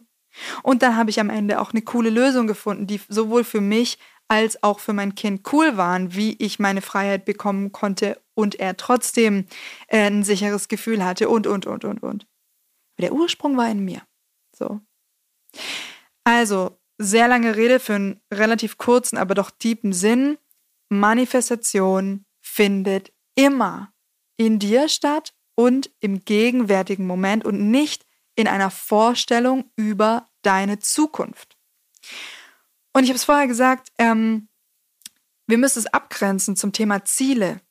Und dann habe ich am Ende auch eine coole Lösung gefunden, die sowohl für mich als auch für mein Kind cool waren, wie ich meine Freiheit bekommen konnte und er trotzdem äh, ein sicheres Gefühl hatte und, und, und, und, und. Der Ursprung war in mir. So. Also, sehr lange Rede für einen relativ kurzen, aber doch tiefen Sinn. Manifestation findet immer in dir statt und im gegenwärtigen Moment und nicht in einer Vorstellung über deine Zukunft. Und ich habe es vorher gesagt, ähm, wir müssen es abgrenzen zum Thema Ziele.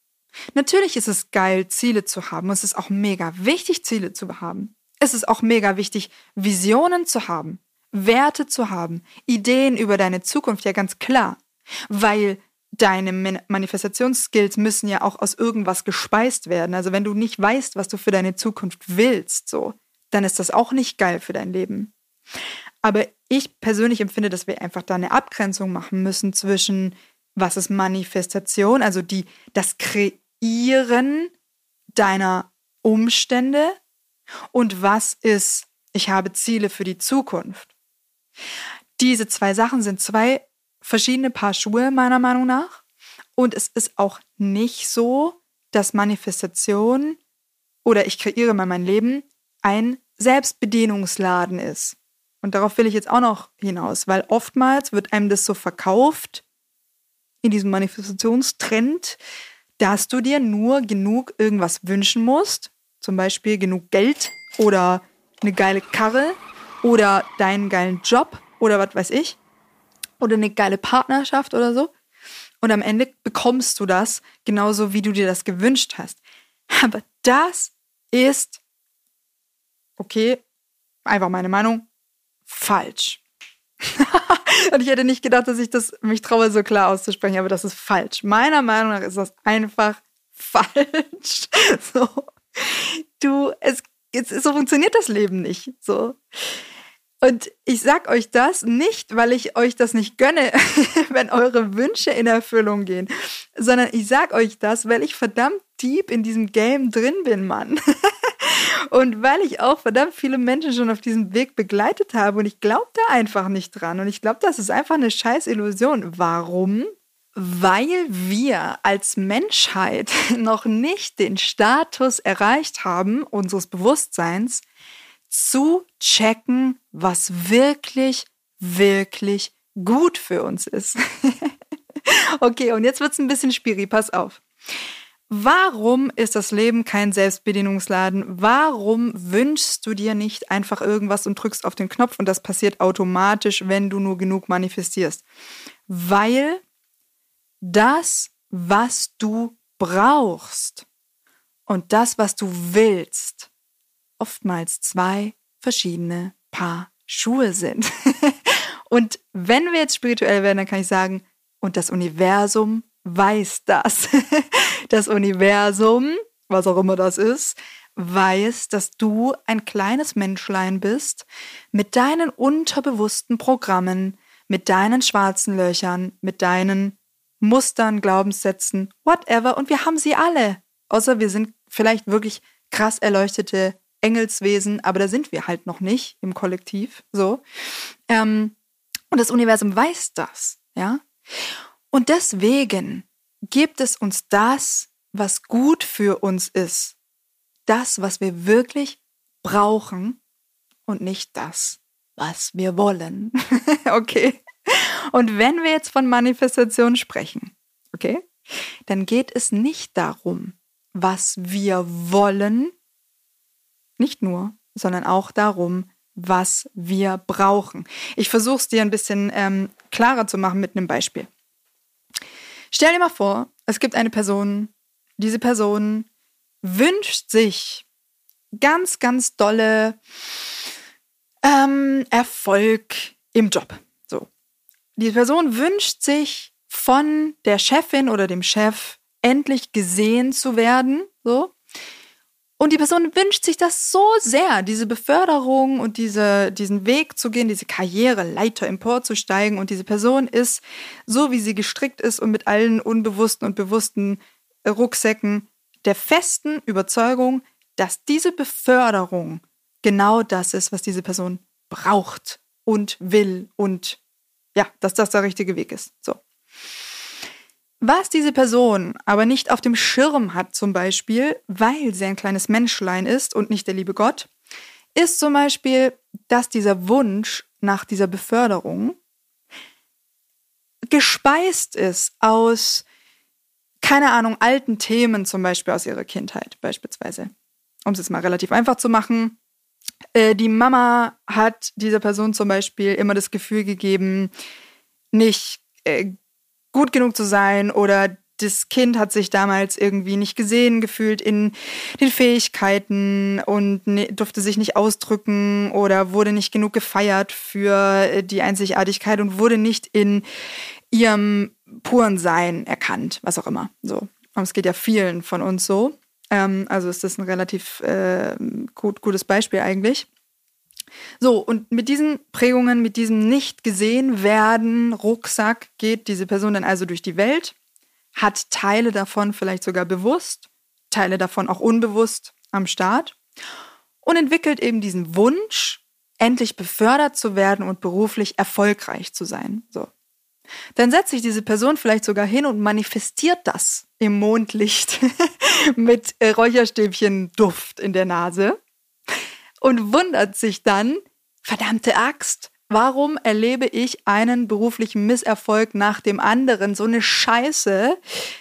Natürlich ist es geil, Ziele zu haben. Es ist auch mega wichtig, Ziele zu haben. Es ist auch mega wichtig, Visionen zu haben, Werte zu haben, Ideen über deine Zukunft, ja ganz klar. Weil deine Manifestationsskills müssen ja auch aus irgendwas gespeist werden. Also wenn du nicht weißt, was du für deine Zukunft willst, so, dann ist das auch nicht geil für dein Leben. Aber ich persönlich empfinde, dass wir einfach da eine Abgrenzung machen müssen zwischen was ist Manifestation, also die, das Kreieren deiner Umstände und was ist, ich habe Ziele für die Zukunft. Diese zwei Sachen sind zwei verschiedene Paar Schuhe meiner Meinung nach. Und es ist auch nicht so, dass Manifestation oder ich kreiere mal mein Leben ein Selbstbedienungsladen ist. Und darauf will ich jetzt auch noch hinaus, weil oftmals wird einem das so verkauft in diesem Manifestationstrend, dass du dir nur genug irgendwas wünschen musst, zum Beispiel genug Geld oder eine geile Karre oder deinen geilen Job oder was weiß ich oder eine geile Partnerschaft oder so. Und am Ende bekommst du das genauso, wie du dir das gewünscht hast. Aber das ist, okay, einfach meine Meinung, falsch. Und ich hätte nicht gedacht, dass ich das mich traue, so klar auszusprechen, aber das ist falsch. Meiner Meinung nach ist das einfach falsch. So. Du, es, es so funktioniert das Leben nicht. So. Und ich sag euch das nicht, weil ich euch das nicht gönne, wenn eure Wünsche in Erfüllung gehen, sondern ich sag euch das, weil ich verdammt deep in diesem Game drin bin, Mann. Und weil ich auch verdammt viele Menschen schon auf diesem Weg begleitet habe und ich glaube da einfach nicht dran. Und ich glaube, das ist einfach eine scheiß Illusion. Warum? Weil wir als Menschheit noch nicht den Status erreicht haben, unseres Bewusstseins, zu checken, was wirklich, wirklich gut für uns ist. okay, und jetzt wird's ein bisschen spiri, pass auf. Warum ist das Leben kein Selbstbedienungsladen? Warum wünschst du dir nicht einfach irgendwas und drückst auf den Knopf und das passiert automatisch, wenn du nur genug manifestierst? Weil das, was du brauchst und das, was du willst, oftmals zwei verschiedene Paar Schuhe sind. und wenn wir jetzt spirituell werden, dann kann ich sagen, und das Universum weiß das. Das Universum, was auch immer das ist, weiß, dass du ein kleines Menschlein bist mit deinen unterbewussten Programmen, mit deinen schwarzen Löchern, mit deinen Mustern, Glaubenssätzen, whatever. Und wir haben sie alle. Außer wir sind vielleicht wirklich krass erleuchtete Engelswesen, aber da sind wir halt noch nicht im Kollektiv. So. Ähm, und das Universum weiß das, ja. Und deswegen gibt es uns das, was gut für uns ist. Das, was wir wirklich brauchen und nicht das, was wir wollen. okay. Und wenn wir jetzt von Manifestation sprechen, okay, dann geht es nicht darum, was wir wollen, nicht nur, sondern auch darum, was wir brauchen. Ich versuche es dir ein bisschen ähm, klarer zu machen mit einem Beispiel. Stell dir mal vor, es gibt eine Person, diese Person wünscht sich ganz, ganz dolle ähm, Erfolg im Job. So. Die Person wünscht sich von der Chefin oder dem Chef endlich gesehen zu werden. So. Und die Person wünscht sich das so sehr, diese Beförderung und diese, diesen Weg zu gehen, diese Karriereleiter emporzusteigen. Und diese Person ist so, wie sie gestrickt ist und mit allen unbewussten und bewussten Rucksäcken der festen Überzeugung, dass diese Beförderung genau das ist, was diese Person braucht und will und ja, dass das der richtige Weg ist. So. Was diese Person aber nicht auf dem Schirm hat zum Beispiel, weil sie ein kleines Menschlein ist und nicht der liebe Gott, ist zum Beispiel, dass dieser Wunsch nach dieser Beförderung gespeist ist aus, keine Ahnung, alten Themen zum Beispiel aus ihrer Kindheit beispielsweise. Um es jetzt mal relativ einfach zu machen. Äh, die Mama hat dieser Person zum Beispiel immer das Gefühl gegeben, nicht äh, gut genug zu sein oder das Kind hat sich damals irgendwie nicht gesehen gefühlt in den Fähigkeiten und durfte sich nicht ausdrücken oder wurde nicht genug gefeiert für äh, die Einzigartigkeit und wurde nicht in ihrem puren Sein erkannt, was auch immer. So. Und es geht ja vielen von uns so. Ähm, also ist das ein relativ äh, gut, gutes Beispiel eigentlich. So, und mit diesen Prägungen, mit diesem nicht gesehen werden Rucksack geht diese Person dann also durch die Welt, hat Teile davon vielleicht sogar bewusst, Teile davon auch unbewusst am Start und entwickelt eben diesen Wunsch, endlich befördert zu werden und beruflich erfolgreich zu sein. So. Dann setzt sich diese Person vielleicht sogar hin und manifestiert das im Mondlicht mit Räucherstäbchen Duft in der Nase und wundert sich dann, verdammte Axt, warum erlebe ich einen beruflichen Misserfolg nach dem anderen? So eine Scheiße.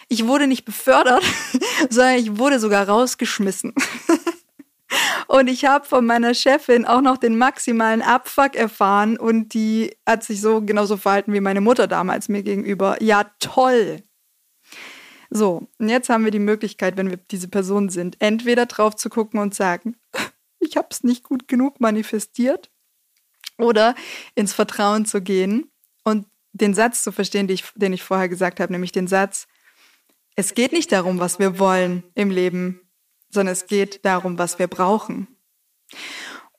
Ich wurde nicht befördert, sondern ich wurde sogar rausgeschmissen. Und ich habe von meiner Chefin auch noch den maximalen Abfuck erfahren und die hat sich so genauso verhalten wie meine Mutter damals mir gegenüber. Ja, toll. So, und jetzt haben wir die Möglichkeit, wenn wir diese Person sind, entweder drauf zu gucken und sagen, ich habe es nicht gut genug manifestiert. Oder ins Vertrauen zu gehen und den Satz zu verstehen, den ich, vorher gesagt habe, nämlich den Satz, es geht nicht darum, was wir wollen im Leben, sondern es geht darum, was wir brauchen.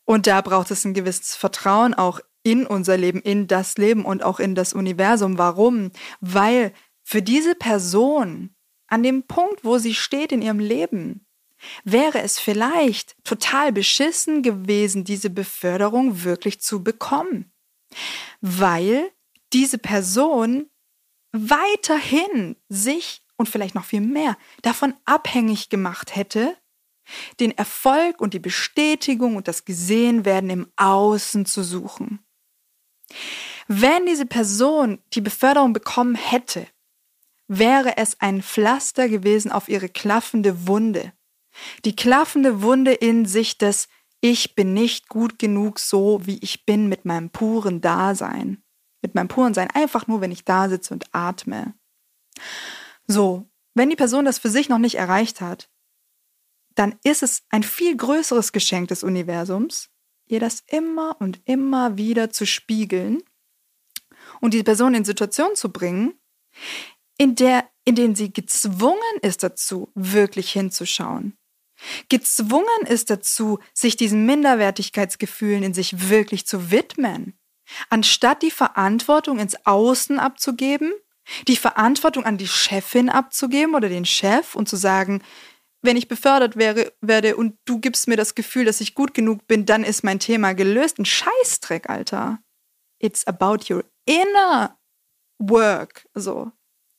Und da braucht es ein gewisses Vertrauen auch in unser Leben, in das Leben und auch in das Universum. Warum? Weil für diese Person an dem Punkt, wo sie steht in ihrem Leben, wäre es vielleicht total beschissen gewesen, diese Beförderung wirklich zu bekommen. Weil diese Person weiterhin sich und vielleicht noch viel mehr davon abhängig gemacht hätte, den Erfolg und die Bestätigung und das Gesehenwerden im Außen zu suchen. Wenn diese Person die Beförderung bekommen hätte, wäre es ein Pflaster gewesen auf ihre klaffende Wunde. Die klaffende Wunde in sich des Ich bin nicht gut genug so, wie ich bin mit meinem puren Dasein. Mit meinem puren Sein, einfach nur, wenn ich da sitze und atme. So, wenn die Person das für sich noch nicht erreicht hat, dann ist es ein viel größeres Geschenk des Universums, ihr das immer und immer wieder zu spiegeln und die Person in Situationen zu bringen, in der, in denen sie gezwungen ist dazu, wirklich hinzuschauen. Gezwungen ist dazu, sich diesen Minderwertigkeitsgefühlen in sich wirklich zu widmen. Anstatt die Verantwortung ins Außen abzugeben, die Verantwortung an die Chefin abzugeben oder den Chef und zu sagen, wenn ich befördert wäre, werde und du gibst mir das Gefühl, dass ich gut genug bin, dann ist mein Thema gelöst. Ein Scheißdreck, Alter. It's about your inner work. So.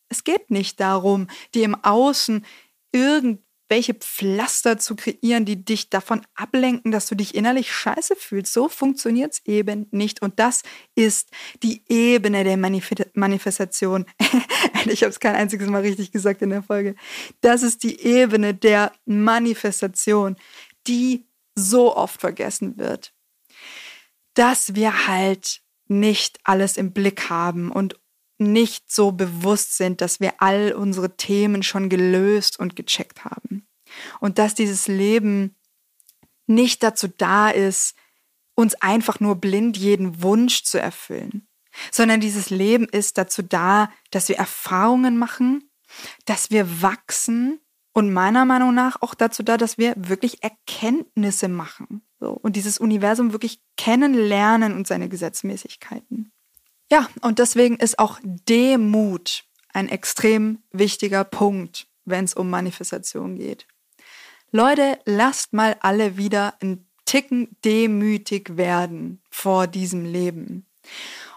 Es geht nicht darum, dir im Außen irgend welche Pflaster zu kreieren, die dich davon ablenken, dass du dich innerlich scheiße fühlst. So funktioniert es eben nicht. Und das ist die Ebene der Manif Manifestation. ich habe es kein einziges Mal richtig gesagt in der Folge. Das ist die Ebene der Manifestation, die so oft vergessen wird. Dass wir halt nicht alles im Blick haben und nicht so bewusst sind, dass wir all unsere Themen schon gelöst und gecheckt haben. Und dass dieses Leben nicht dazu da ist, uns einfach nur blind jeden Wunsch zu erfüllen, sondern dieses Leben ist dazu da, dass wir Erfahrungen machen, dass wir wachsen und meiner Meinung nach auch dazu da, dass wir wirklich Erkenntnisse machen so, und dieses Universum wirklich kennenlernen und seine Gesetzmäßigkeiten. Ja, und deswegen ist auch Demut ein extrem wichtiger Punkt, wenn es um Manifestation geht. Leute, lasst mal alle wieder ein Ticken demütig werden vor diesem Leben.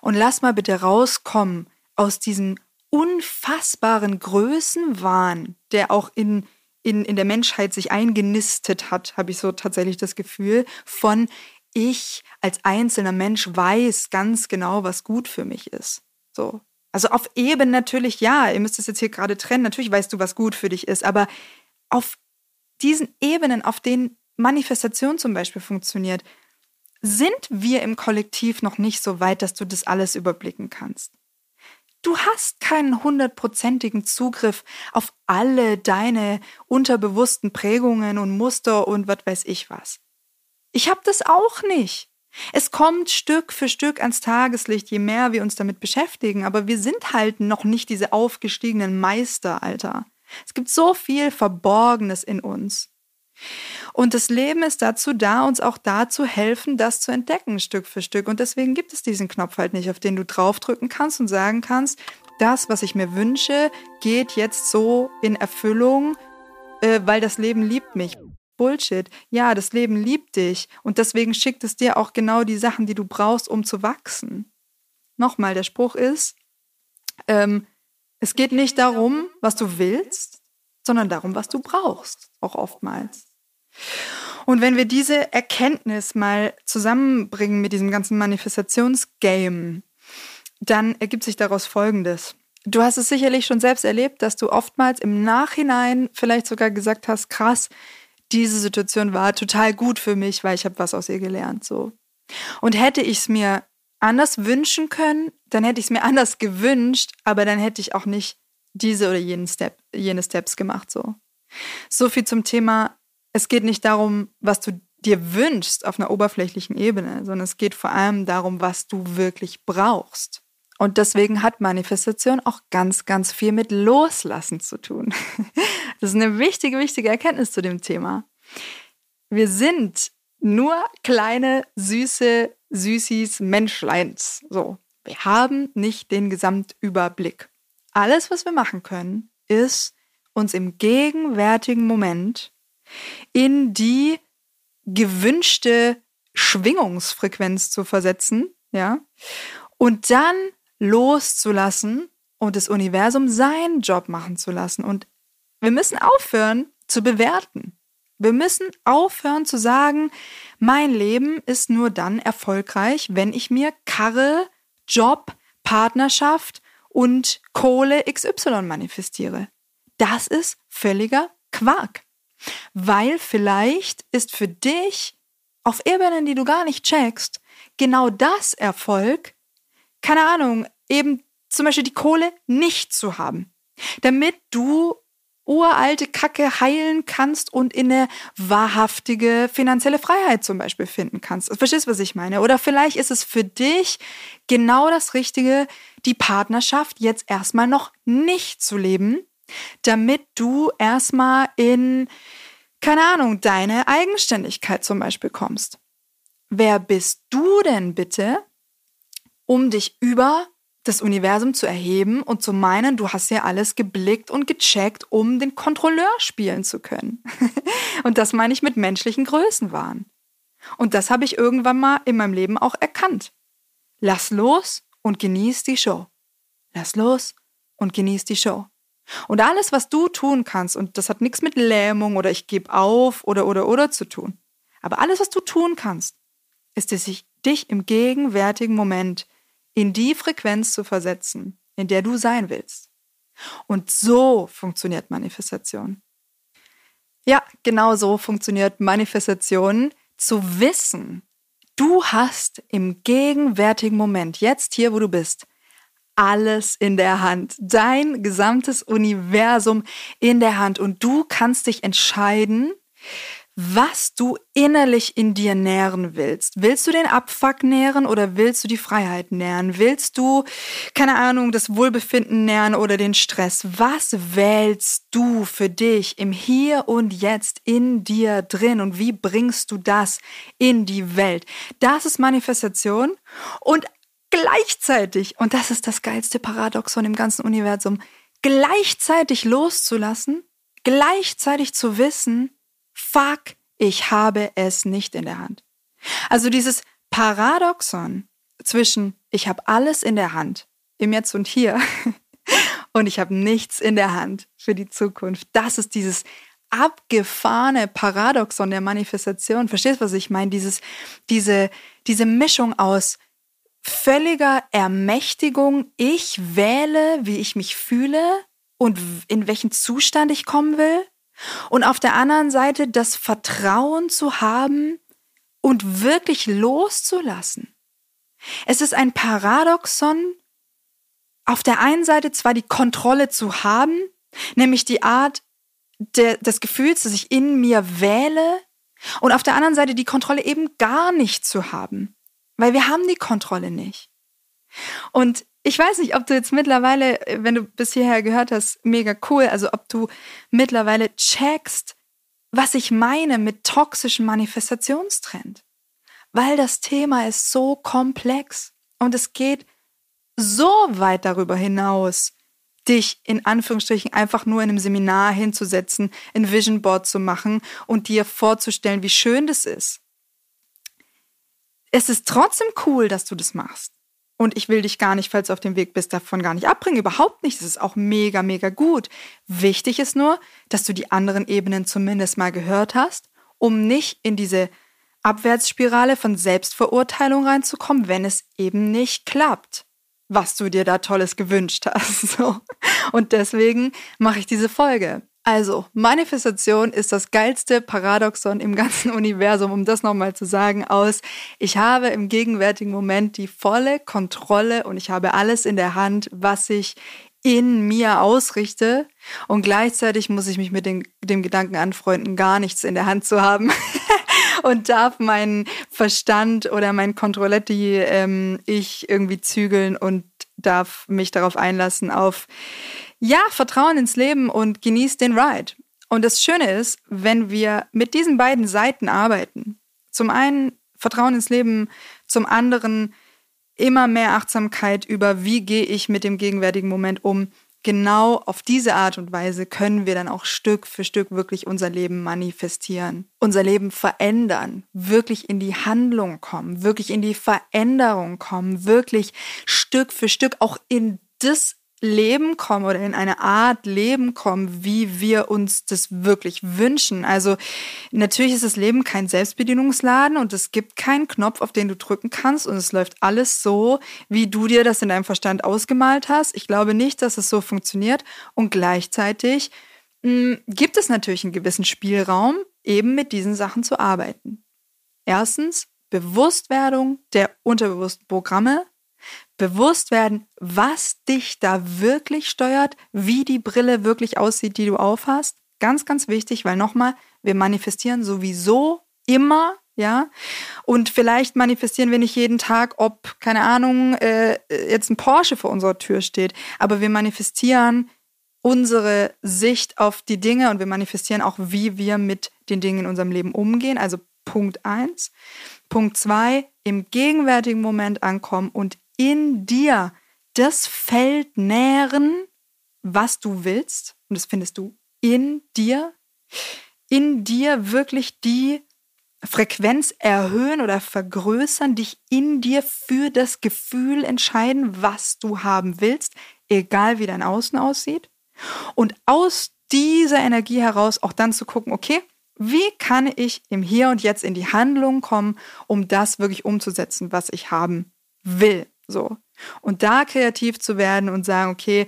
Und lasst mal bitte rauskommen aus diesem unfassbaren Größenwahn, der auch in, in, in der Menschheit sich eingenistet hat, habe ich so tatsächlich das Gefühl, von ich als einzelner Mensch weiß ganz genau, was gut für mich ist. So. Also auf Ebene natürlich ja, ihr müsst es jetzt hier gerade trennen, natürlich weißt du, was gut für dich ist, aber auf diesen Ebenen, auf denen Manifestation zum Beispiel funktioniert, sind wir im Kollektiv noch nicht so weit, dass du das alles überblicken kannst. Du hast keinen hundertprozentigen Zugriff auf alle deine unterbewussten Prägungen und Muster und was weiß ich was. Ich habe das auch nicht. Es kommt Stück für Stück ans Tageslicht, je mehr wir uns damit beschäftigen, aber wir sind halt noch nicht diese aufgestiegenen Meister, Alter. Es gibt so viel Verborgenes in uns. Und das Leben ist dazu da, uns auch da zu helfen, das zu entdecken, Stück für Stück. Und deswegen gibt es diesen Knopf halt nicht, auf den du draufdrücken kannst und sagen kannst, das, was ich mir wünsche, geht jetzt so in Erfüllung, äh, weil das Leben liebt mich. Bullshit. Ja, das Leben liebt dich und deswegen schickt es dir auch genau die Sachen, die du brauchst, um zu wachsen. Nochmal, der Spruch ist, ähm, es geht nicht darum, was du willst, sondern darum, was du brauchst, auch oftmals. Und wenn wir diese Erkenntnis mal zusammenbringen mit diesem ganzen Manifestationsgame, dann ergibt sich daraus Folgendes. Du hast es sicherlich schon selbst erlebt, dass du oftmals im Nachhinein vielleicht sogar gesagt hast, krass, diese Situation war total gut für mich, weil ich habe was aus ihr gelernt. So. Und hätte ich es mir anders wünschen können, dann hätte ich es mir anders gewünscht, aber dann hätte ich auch nicht diese oder jenen Step, jene Steps gemacht. So. so viel zum Thema, es geht nicht darum, was du dir wünschst auf einer oberflächlichen Ebene, sondern es geht vor allem darum, was du wirklich brauchst. Und deswegen hat Manifestation auch ganz, ganz viel mit Loslassen zu tun. Das ist eine wichtige, wichtige Erkenntnis zu dem Thema. Wir sind nur kleine, süße, süßis Menschleins. So. Wir haben nicht den Gesamtüberblick. Alles, was wir machen können, ist uns im gegenwärtigen Moment in die gewünschte Schwingungsfrequenz zu versetzen, ja, und dann loszulassen und das Universum seinen Job machen zu lassen. Und wir müssen aufhören zu bewerten. Wir müssen aufhören zu sagen, mein Leben ist nur dann erfolgreich, wenn ich mir Karre, Job, Partnerschaft und Kohle XY manifestiere. Das ist völliger Quark. Weil vielleicht ist für dich auf Ebenen, die du gar nicht checkst, genau das Erfolg, keine Ahnung, eben zum Beispiel die Kohle nicht zu haben, damit du uralte Kacke heilen kannst und in eine wahrhaftige finanzielle Freiheit zum Beispiel finden kannst. Verstehst du, was ich meine? Oder vielleicht ist es für dich genau das Richtige, die Partnerschaft jetzt erstmal noch nicht zu leben, damit du erstmal in, keine Ahnung, deine Eigenständigkeit zum Beispiel kommst. Wer bist du denn bitte, um dich über das Universum zu erheben und zu meinen, du hast ja alles geblickt und gecheckt, um den Kontrolleur spielen zu können. und das meine ich mit menschlichen Größenwahn. Und das habe ich irgendwann mal in meinem Leben auch erkannt. Lass los und genieß die Show. Lass los und genieß die Show. Und alles, was du tun kannst, und das hat nichts mit Lähmung oder ich gebe auf oder oder oder zu tun, aber alles, was du tun kannst, ist es, dich im gegenwärtigen Moment in die Frequenz zu versetzen, in der du sein willst. Und so funktioniert Manifestation. Ja, genau so funktioniert Manifestation. Zu wissen, du hast im gegenwärtigen Moment, jetzt hier, wo du bist, alles in der Hand, dein gesamtes Universum in der Hand und du kannst dich entscheiden, was du innerlich in dir nähren willst. Willst du den Abfuck nähren oder willst du die Freiheit nähren? Willst du, keine Ahnung, das Wohlbefinden nähren oder den Stress? Was wählst du für dich im Hier und Jetzt in dir drin und wie bringst du das in die Welt? Das ist Manifestation und gleichzeitig, und das ist das geilste Paradoxon im ganzen Universum, gleichzeitig loszulassen, gleichzeitig zu wissen, fuck, ich habe es nicht in der Hand. Also dieses Paradoxon zwischen ich habe alles in der Hand, im Jetzt und Hier, und ich habe nichts in der Hand für die Zukunft. Das ist dieses abgefahrene Paradoxon der Manifestation. Verstehst du, was ich meine? Dieses, diese, diese Mischung aus völliger Ermächtigung. Ich wähle, wie ich mich fühle und in welchen Zustand ich kommen will. Und auf der anderen Seite das Vertrauen zu haben und wirklich loszulassen. Es ist ein Paradoxon, auf der einen Seite zwar die Kontrolle zu haben, nämlich die Art de, des Gefühls, dass ich in mir wähle, und auf der anderen Seite die Kontrolle eben gar nicht zu haben, weil wir haben die Kontrolle nicht. Und ich weiß nicht, ob du jetzt mittlerweile, wenn du bis hierher gehört hast, mega cool, also ob du mittlerweile checkst, was ich meine mit toxischem Manifestationstrend. Weil das Thema ist so komplex und es geht so weit darüber hinaus, dich in Anführungsstrichen einfach nur in einem Seminar hinzusetzen, ein Vision Board zu machen und dir vorzustellen, wie schön das ist. Es ist trotzdem cool, dass du das machst. Und ich will dich gar nicht, falls du auf dem Weg bist, davon gar nicht abbringen. Überhaupt nicht. Das ist auch mega, mega gut. Wichtig ist nur, dass du die anderen Ebenen zumindest mal gehört hast, um nicht in diese Abwärtsspirale von Selbstverurteilung reinzukommen, wenn es eben nicht klappt, was du dir da Tolles gewünscht hast. So. Und deswegen mache ich diese Folge. Also, Manifestation ist das geilste Paradoxon im ganzen Universum, um das nochmal zu sagen, aus, ich habe im gegenwärtigen Moment die volle Kontrolle und ich habe alles in der Hand, was ich in mir ausrichte. Und gleichzeitig muss ich mich mit den, dem Gedanken anfreunden, gar nichts in der Hand zu haben. Und darf meinen Verstand oder mein Kontrolletti ähm, ich irgendwie zügeln und darf mich darauf einlassen, auf ja, Vertrauen ins Leben und genieß den Ride. Und das Schöne ist, wenn wir mit diesen beiden Seiten arbeiten, zum einen Vertrauen ins Leben, zum anderen immer mehr Achtsamkeit über, wie gehe ich mit dem gegenwärtigen Moment um, genau auf diese Art und Weise können wir dann auch Stück für Stück wirklich unser Leben manifestieren, unser Leben verändern, wirklich in die Handlung kommen, wirklich in die Veränderung kommen, wirklich Stück für Stück auch in das Leben kommen oder in eine Art Leben kommen, wie wir uns das wirklich wünschen. Also natürlich ist das Leben kein Selbstbedienungsladen und es gibt keinen Knopf, auf den du drücken kannst und es läuft alles so, wie du dir das in deinem Verstand ausgemalt hast. Ich glaube nicht, dass es so funktioniert und gleichzeitig mh, hm, gibt es natürlich einen gewissen Spielraum, eben mit diesen Sachen zu arbeiten. Erstens Bewusstwerdung der unterbewussten Programme, bewusst werden, was dich da wirklich steuert, wie die Brille wirklich aussieht, die du aufhast. Ganz, ganz wichtig, weil nochmal, wir manifestieren sowieso immer, ja. Und vielleicht manifestieren wir nicht jeden Tag, ob, keine Ahnung, äh, jetzt ein Porsche vor unserer Tür steht, aber wir manifestieren unsere Sicht auf die Dinge und wir manifestieren auch, wie wir mit den Dingen in unserem Leben umgehen. Also Punkt eins. Punkt zwei, im gegenwärtigen Moment ankommen und in dir das Feld nähren, was du willst. Und das findest du in dir. In dir wirklich die Frequenz erhöhen oder vergrößern, dich in dir für das Gefühl entscheiden, was du haben willst, egal wie dein Außen aussieht. Und aus dieser Energie heraus auch dann zu gucken, okay, wie kann ich im Hier und Jetzt in die Handlung kommen, um das wirklich umzusetzen, was ich haben will. So. Und da kreativ zu werden und sagen, okay,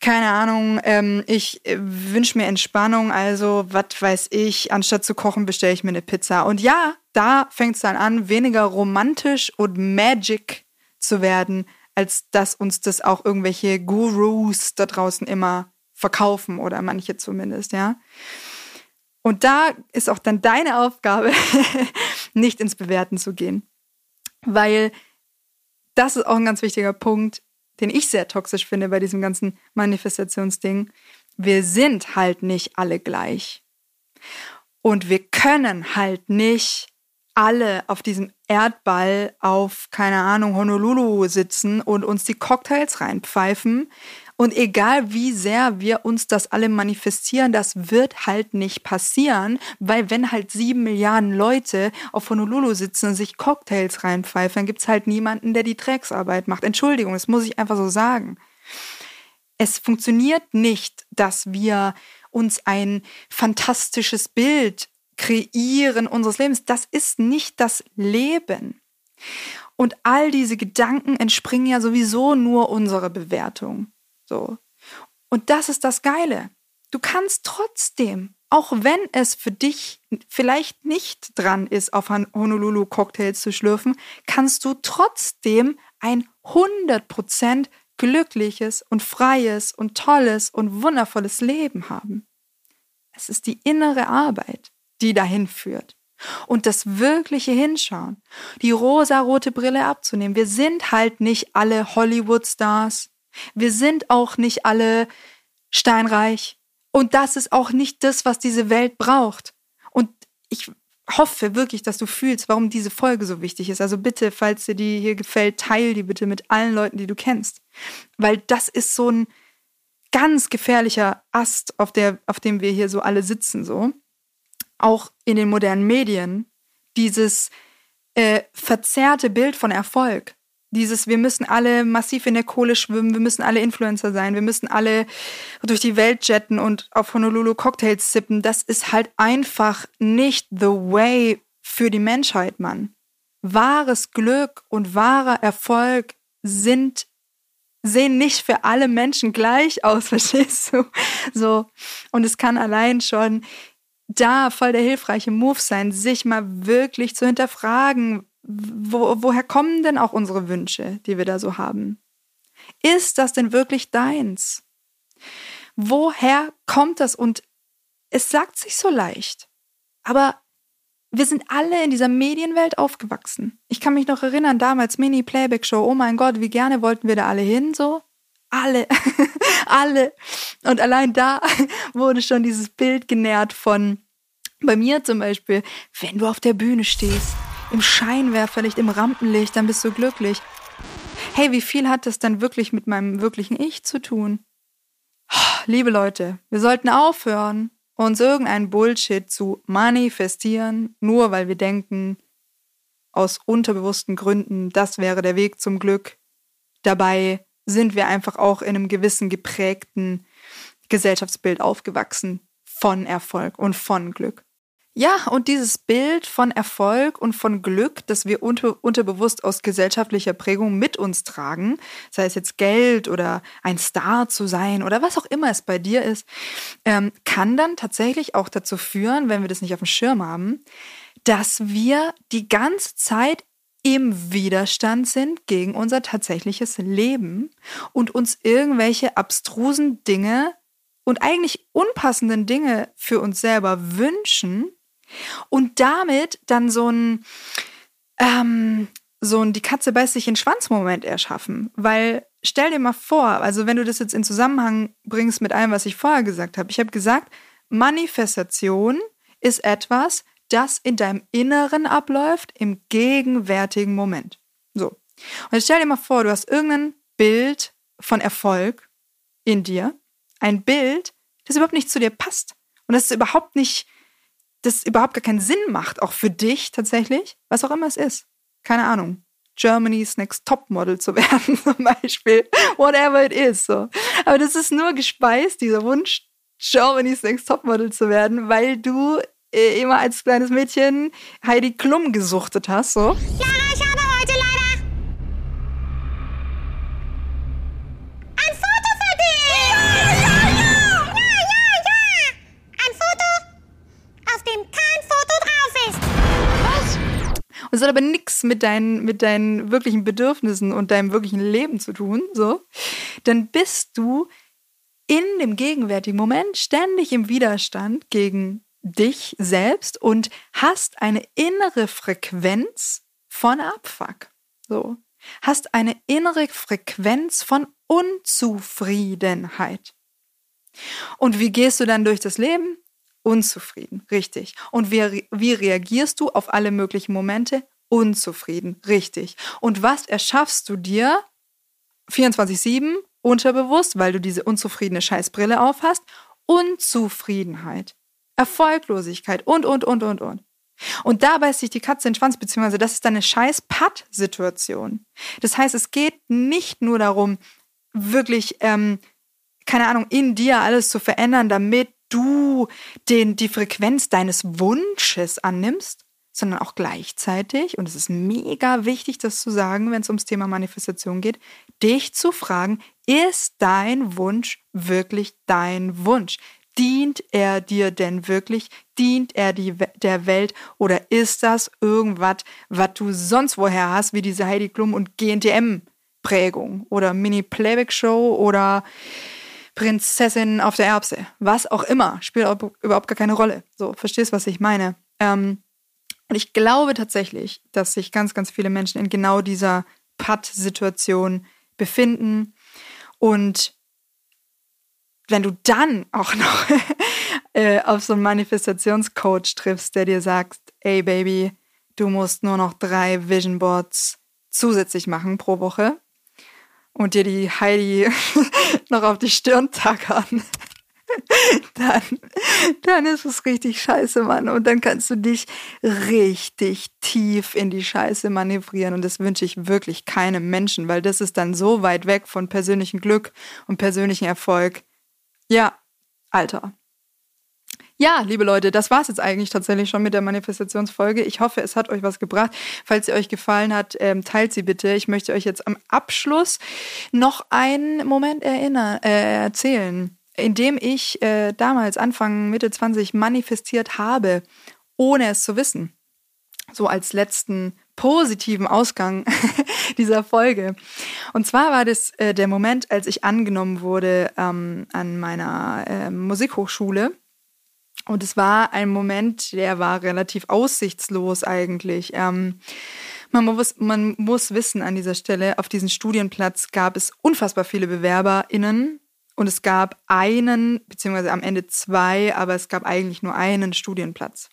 keine Ahnung, ähm, ich äh, wünsche mir Entspannung, also was weiß ich, anstatt zu kochen, bestelle ich mir eine Pizza. Und ja, da fängt es dann an, weniger romantisch und magic zu werden, als dass uns das auch irgendwelche Gurus da draußen immer verkaufen oder manche zumindest, ja. Und da ist auch dann deine Aufgabe, nicht ins Bewerten zu gehen. Weil das ist auch ein ganz wichtiger Punkt, den ich sehr toxisch finde bei diesem ganzen Manifestationsding. Wir sind halt nicht alle gleich. Und wir können halt nicht alle auf diesem Erdball auf, keine Ahnung, Honolulu sitzen und uns die Cocktails reinpfeifen, und egal wie sehr wir uns das alle manifestieren, das wird halt nicht passieren, weil wenn halt sieben Milliarden Leute auf Honolulu sitzen und sich Cocktails reinpfeifen, dann gibt's halt niemanden, der die Drecksarbeit macht. Entschuldigung, das muss ich einfach so sagen. Es funktioniert nicht, dass wir uns ein fantastisches Bild kreieren unseres Lebens. Das ist nicht das Leben. Und all diese Gedanken entspringen ja sowieso nur unserer Bewertung. So. Und das ist das Geile. Du kannst trotzdem, auch wenn es für dich vielleicht nicht dran ist, auf Honolulu Cocktails zu schlürfen, kannst du trotzdem ein 100% glückliches und freies und tolles und wundervolles Leben haben. Es ist die innere Arbeit, die dahin führt. Und das wirkliche Hinschauen, die rosarote Brille abzunehmen. Wir sind halt nicht alle Hollywood-Stars. Wir sind auch nicht alle steinreich. Und das ist auch nicht das, was diese Welt braucht. Und ich hoffe wirklich, dass du fühlst, warum diese Folge so wichtig ist. Also bitte, falls dir die hier gefällt, teil die bitte mit allen Leuten, die du kennst. Weil das ist so ein ganz gefährlicher Ast, auf, der, auf dem wir hier so alle sitzen, so. Auch in den modernen Medien. Dieses äh, verzerrte Bild von Erfolg. Dieses, wir müssen alle massiv in der Kohle schwimmen, wir müssen alle Influencer sein, wir müssen alle durch die Welt jetten und auf Honolulu Cocktails sippen, das ist halt einfach nicht the way für die Menschheit, Mann. Wahres Glück und wahrer Erfolg sind sehen nicht für alle Menschen gleich aus, verstehst du? So. Und es kann allein schon da voll der hilfreiche Move sein, sich mal wirklich zu hinterfragen, wo, woher kommen denn auch unsere Wünsche, die wir da so haben? Ist das denn wirklich deins? Woher kommt das? Und es sagt sich so leicht. Aber wir sind alle in dieser Medienwelt aufgewachsen. Ich kann mich noch erinnern, damals Mini-Playback-Show, oh mein Gott, wie gerne wollten wir da alle hin, so. Alle, alle. Und allein da wurde schon dieses Bild genährt von, bei mir zum Beispiel, wenn du auf der Bühne stehst, im Scheinwerferlicht, im Rampenlicht, dann bist du glücklich. Hey, wie viel hat das dann wirklich mit meinem wirklichen Ich zu tun? Liebe Leute, wir sollten aufhören, uns irgendeinen Bullshit zu manifestieren, nur weil wir denken, aus unterbewussten Gründen, das wäre der Weg zum Glück. Dabei sind wir einfach auch in einem gewissen geprägten Gesellschaftsbild aufgewachsen von Erfolg und von Glück. Ja, und dieses Bild von Erfolg und von Glück, das wir unter, unterbewusst aus gesellschaftlicher Prägung mit uns tragen, sei es jetzt Geld oder ein Star zu sein oder was auch immer es bei dir ist, ähm, kann dann tatsächlich auch dazu führen, wenn wir das nicht auf dem Schirm haben, dass wir die ganze Zeit im Widerstand sind gegen unser tatsächliches Leben und uns irgendwelche abstrusen Dinge und eigentlich unpassenden Dinge für uns selber wünschen und damit dann so ein, ähm, so ein die Katze beißt sich in den Schwanz-Moment erschaffen. Weil stell dir mal vor, also wenn du das jetzt in Zusammenhang bringst mit allem, was ich vorher gesagt habe. Ich habe gesagt, Manifestation ist etwas, das in deinem Inneren abläuft, im gegenwärtigen Moment. So. Und stell dir mal vor, du hast irgendein Bild von Erfolg in dir. Ein Bild, das überhaupt nicht zu dir passt. Und das ist überhaupt nicht das überhaupt gar keinen Sinn macht, auch für dich tatsächlich, was auch immer es ist. Keine Ahnung. Germany's Next Top Model zu werden, zum Beispiel. Whatever it is. So. Aber das ist nur gespeist, dieser Wunsch, Germany's Next Top Model zu werden, weil du äh, immer als kleines Mädchen Heidi Klum gesuchtet hast. So. Lara, Es hat aber nichts mit deinen, mit deinen wirklichen Bedürfnissen und deinem wirklichen Leben zu tun, so, dann bist du in dem gegenwärtigen Moment ständig im Widerstand gegen dich selbst und hast eine innere Frequenz von Abfuck. So. Hast eine innere Frequenz von Unzufriedenheit. Und wie gehst du dann durch das Leben? Unzufrieden, richtig. Und wie, wie reagierst du auf alle möglichen Momente? Unzufrieden, richtig. Und was erschaffst du dir 24-7 unterbewusst, weil du diese unzufriedene Scheißbrille aufhast? Unzufriedenheit, Erfolglosigkeit und, und, und, und, und. Und da beißt sich die Katze in den Schwanz, beziehungsweise das ist dann eine scheiß Patt-Situation. Das heißt, es geht nicht nur darum, wirklich, ähm, keine Ahnung, in dir alles zu verändern, damit du den, die Frequenz deines Wunsches annimmst, sondern auch gleichzeitig, und es ist mega wichtig, das zu sagen, wenn es ums Thema Manifestation geht, dich zu fragen, ist dein Wunsch wirklich dein Wunsch? Dient er dir denn wirklich? Dient er die, der Welt? Oder ist das irgendwas, was du sonst woher hast, wie diese Heidi Klum und GNTM-Prägung oder Mini-Playback-Show oder Prinzessin auf der Erbse? Was auch immer, spielt auch überhaupt gar keine Rolle. So, verstehst, was ich meine? Ähm, und ich glaube tatsächlich, dass sich ganz, ganz viele Menschen in genau dieser Patt-Situation befinden. Und wenn du dann auch noch äh, auf so einen Manifestationscoach triffst, der dir sagt, ey Baby, du musst nur noch drei Vision Boards zusätzlich machen pro Woche und dir die Heidi noch auf die Stirn tackern, dann, dann ist es richtig scheiße, Mann. Und dann kannst du dich richtig tief in die Scheiße manövrieren. Und das wünsche ich wirklich keinem Menschen, weil das ist dann so weit weg von persönlichem Glück und persönlichem Erfolg. Ja, Alter. Ja, liebe Leute, das war's jetzt eigentlich tatsächlich schon mit der Manifestationsfolge. Ich hoffe, es hat euch was gebracht. Falls sie euch gefallen hat, ähm, teilt sie bitte. Ich möchte euch jetzt am Abschluss noch einen Moment erinnern, äh, erzählen, in dem ich äh, damals Anfang Mitte 20 manifestiert habe, ohne es zu wissen. So als letzten positiven Ausgang dieser Folge. Und zwar war das äh, der Moment, als ich angenommen wurde ähm, an meiner äh, Musikhochschule Und es war ein Moment, der war relativ aussichtslos eigentlich. Ähm, man, muss, man muss wissen an dieser Stelle, auf diesem Studienplatz gab es unfassbar viele BewerberInnen und es gab einen, beziehungsweise am Ende zwei, aber es gab eigentlich nur einen Studienplatz.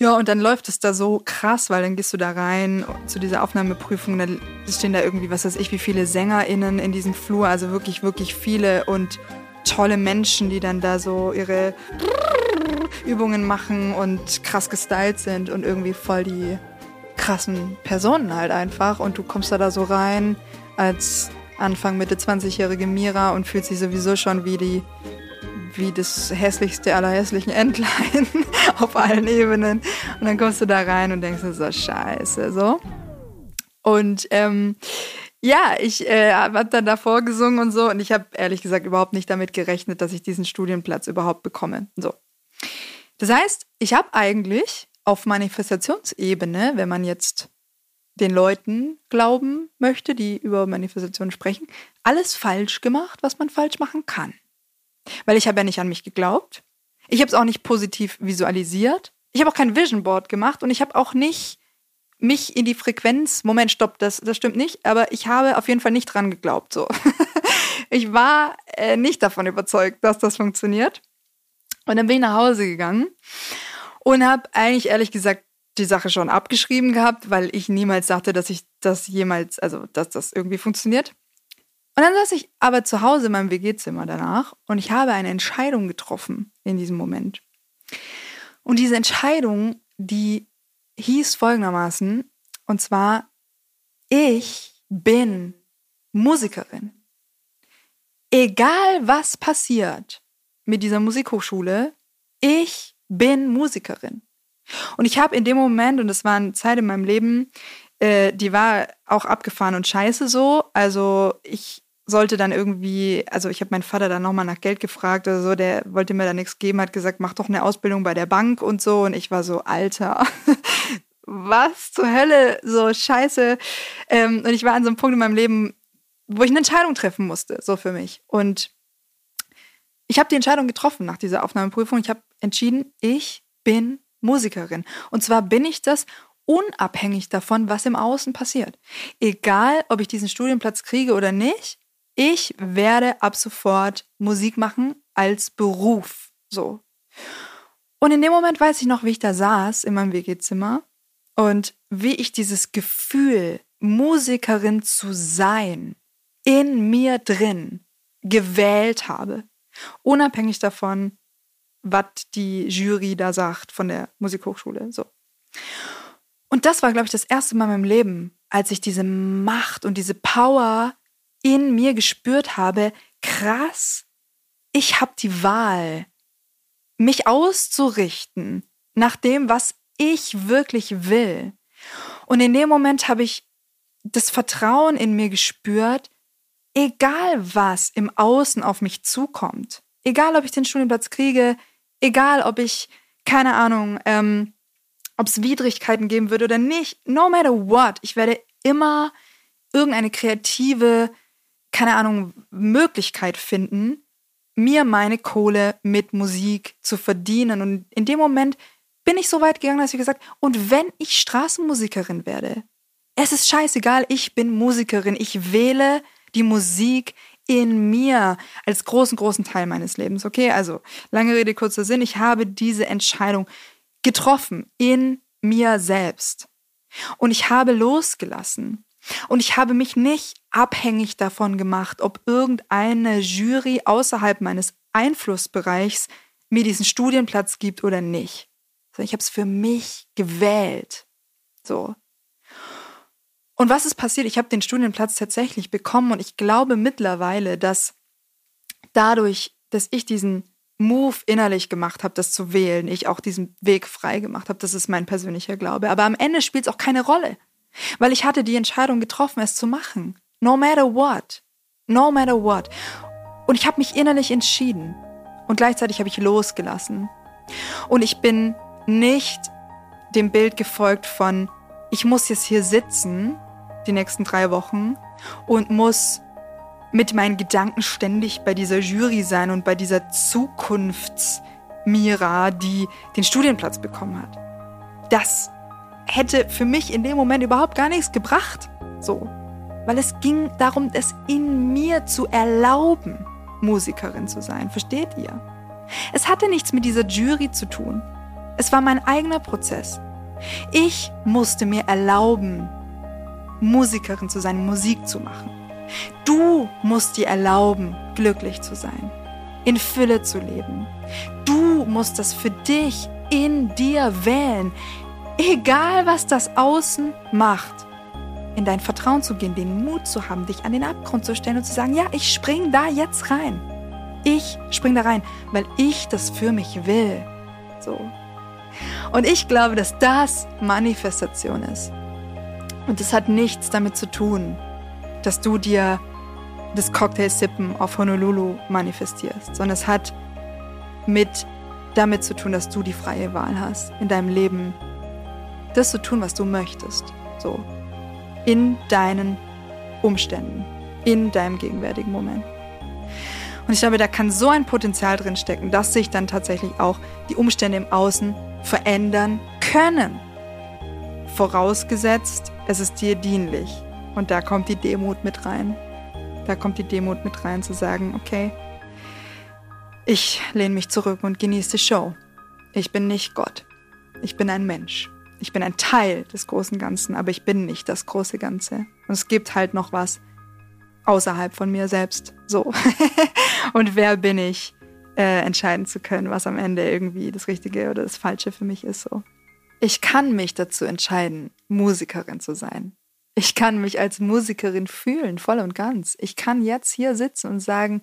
Ja, und dann läuft es da so krass, weil dann gehst du da rein zu dieser Aufnahmeprüfung, dann stehen da irgendwie, was weiß ich, wie viele SängerInnen in diesem Flur, also wirklich, wirklich viele und tolle Menschen, die dann da so ihre Übungen machen und krass gestylt sind und irgendwie voll die krassen Personen halt einfach. Und du kommst da, da so rein als Anfang, Mitte 20-jährige Mira und fühlt sich sowieso schon wie die wie das hässlichste aller hässlichen Entlein auf allen Ebenen. Und dann kommst du da rein und denkst so, scheiße, so. Und ähm, ja, ich äh, habe dann davor gesungen und so und ich habe ehrlich gesagt überhaupt nicht damit gerechnet, dass ich diesen Studienplatz überhaupt bekomme. So. Das heißt, ich habe eigentlich auf Manifestationsebene, wenn man jetzt den Leuten glauben möchte, die über Manifestationen sprechen, alles falsch gemacht, was man falsch machen kann. Weil ich habe ja nicht an mich geglaubt. Ich habe es auch nicht positiv visualisiert. Ich habe auch kein Vision Board gemacht und ich habe auch nicht mich in die Frequenz, Moment, stopp, das, das stimmt nicht, aber ich habe auf jeden Fall nicht dran geglaubt. So. ich war äh, nicht davon überzeugt, dass das funktioniert. Und dann bin ich nach Hause gegangen und habe eigentlich ehrlich gesagt die Sache schon abgeschrieben gehabt, weil ich niemals dachte, dass ich das jemals, also dass das irgendwie funktioniert. Und dann saß ich aber zu Hause in meinem WG-Zimmer danach und ich habe eine Entscheidung getroffen in diesem Moment. Und diese Entscheidung, die hieß folgendermaßen, und zwar, ich bin Musikerin. Egal was passiert mit dieser Musikhochschule, ich bin Musikerin. Und ich habe in dem Moment, und das war eine Zeit in meinem Leben, äh, die war auch abgefahren und scheiße so. Also ich sollte dann irgendwie, also ich habe meinen Vater dann nochmal nach Geld gefragt oder so, der wollte mir da nichts geben, hat gesagt, mach doch eine Ausbildung bei der Bank und so. Und ich war so, Alter, was zur Hölle, so scheiße. Ähm, und ich war an so einem Punkt in meinem Leben, wo ich eine Entscheidung treffen musste, so für mich. Und ich habe die Entscheidung getroffen nach dieser Aufnahmeprüfung. Ich habe entschieden, ich bin Musikerin. Und zwar bin ich das unabhängig davon, was im Außen passiert. Egal, ob ich diesen Studienplatz kriege oder nicht, ich werde ab sofort Musik machen als Beruf. So. Und in dem Moment weiß ich noch, wie ich da saß in meinem WG-Zimmer und wie ich dieses Gefühl, Musikerin zu sein, in mir drin gewählt habe. Unabhängig davon, was die Jury da sagt von der Musikhochschule. So. Und das war, glaube ich, das erste Mal in meinem Leben, als ich diese Macht und diese Power in mir gespürt habe, krass, ich habe die Wahl, mich auszurichten nach dem, was ich wirklich will. Und in dem Moment habe ich das Vertrauen in mir gespürt, egal was im Außen auf mich zukommt, egal ob ich den Studienplatz kriege, egal ob ich, keine Ahnung, ähm, ob es Widrigkeiten geben würde oder nicht, no matter what, ich werde immer irgendeine kreative keine Ahnung, Möglichkeit finden, mir meine Kohle mit Musik zu verdienen. Und in dem Moment bin ich so weit gegangen, dass ich gesagt, und wenn ich Straßenmusikerin werde, es ist scheißegal, ich bin Musikerin, ich wähle die Musik in mir als großen, großen Teil meines Lebens. Okay, also lange Rede, kurzer Sinn, ich habe diese Entscheidung getroffen in mir selbst. Und ich habe losgelassen. Und ich habe mich nicht abhängig davon gemacht, ob irgendeine Jury außerhalb meines Einflussbereichs mir diesen Studienplatz gibt oder nicht. Ich habe es für mich gewählt. So. Und was ist passiert? Ich habe den Studienplatz tatsächlich bekommen und ich glaube mittlerweile, dass dadurch, dass ich diesen Move innerlich gemacht habe, das zu wählen, ich auch diesen Weg frei gemacht habe. Das ist mein persönlicher Glaube. Aber am Ende spielt es auch keine Rolle. Weil ich hatte die Entscheidung getroffen, es zu machen. No matter what. No matter what. Und ich habe mich innerlich entschieden. Und gleichzeitig habe ich losgelassen. Und ich bin nicht dem Bild gefolgt von, ich muss jetzt hier sitzen, die nächsten drei Wochen, und muss mit meinen Gedanken ständig bei dieser Jury sein und bei dieser Zukunfts- Mira, die den Studienplatz bekommen hat. Das hätte für mich in dem Moment überhaupt gar nichts gebracht. So. Weil es ging darum, es in mir zu erlauben, Musikerin zu sein. Versteht ihr? Es hatte nichts mit dieser Jury zu tun. Es war mein eigener Prozess. Ich musste mir erlauben, Musikerin zu sein, Musik zu machen. Du musst dir erlauben, glücklich zu sein, in Fülle zu leben. Du musst das für dich in dir wählen, egal was das Außen macht. In dein Vertrauen zu gehen, den Mut zu haben, dich an den Abgrund zu stellen und zu sagen, ja, ich spring da jetzt rein. Ich spring da rein, weil ich das für mich will. So. Und ich glaube, dass das Manifestation ist. Und es hat nichts damit zu tun, dass du dir das Cocktailsippen auf Honolulu manifestierst, sondern es hat mit damit zu tun, dass du die freie Wahl hast in deinem Leben, das zu tun, was du möchtest. So. In deinen Umständen, in deinem gegenwärtigen Moment. Und ich glaube, da kann so ein Potenzial drin stecken, dass sich dann tatsächlich auch die Umstände im Außen verändern können. Vorausgesetzt, es ist dir dienlich. Und da kommt die Demut mit rein. Da kommt die Demut mit rein, zu sagen, okay, ich lehne mich zurück und genieße die Show. Ich bin nicht Gott. Ich bin ein Mensch. Ich bin ein Teil des großen Ganzen, aber ich bin nicht das große Ganze. Und es gibt halt noch was außerhalb von mir selbst. So. und wer bin ich, äh, entscheiden zu können, was am Ende irgendwie das Richtige oder das Falsche für mich ist. So. Ich kann mich dazu entscheiden, Musikerin zu sein. Ich kann mich als Musikerin fühlen, voll und ganz. Ich kann jetzt hier sitzen und sagen,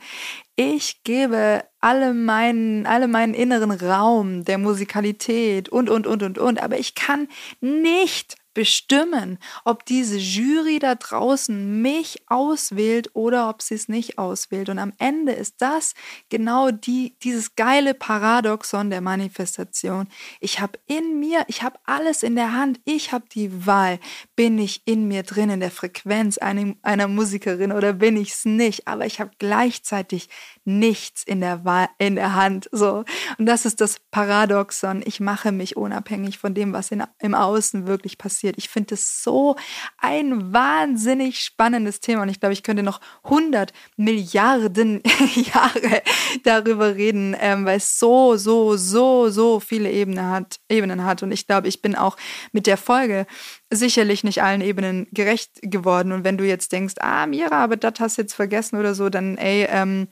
ich gebe alle meinen, alle meinen inneren Raum der Musikalität und, und, und, und, und. Aber ich kann nicht bestimmen, ob diese Jury da draußen mich auswählt oder ob sie es nicht auswählt. Und am Ende ist das genau die, dieses geile Paradoxon der Manifestation. Ich habe in mir, ich habe alles in der Hand, ich habe die Wahl. Bin ich in mir drin, in der Frequenz einer, einer Musikerin oder bin ich es nicht? Aber ich habe gleichzeitig nichts in der, Wahl, in der Hand. So. Und das ist das Paradoxon. Ich mache mich unabhängig von dem, was in, im Außen wirklich passiert passiert. Ich finde es so ein wahnsinnig spannendes Thema und ich glaube, ich könnte noch 100 Milliarden Jahre darüber reden, ähm, weil es so, so, so, so viele Ebenen hat, Ebenen hat. Und ich glaube, ich bin auch mit der Folge sicherlich nicht allen Ebenen gerecht geworden. Und wenn du jetzt denkst, ah, Mira, aber das hast du jetzt vergessen oder so, dann ey, ähm,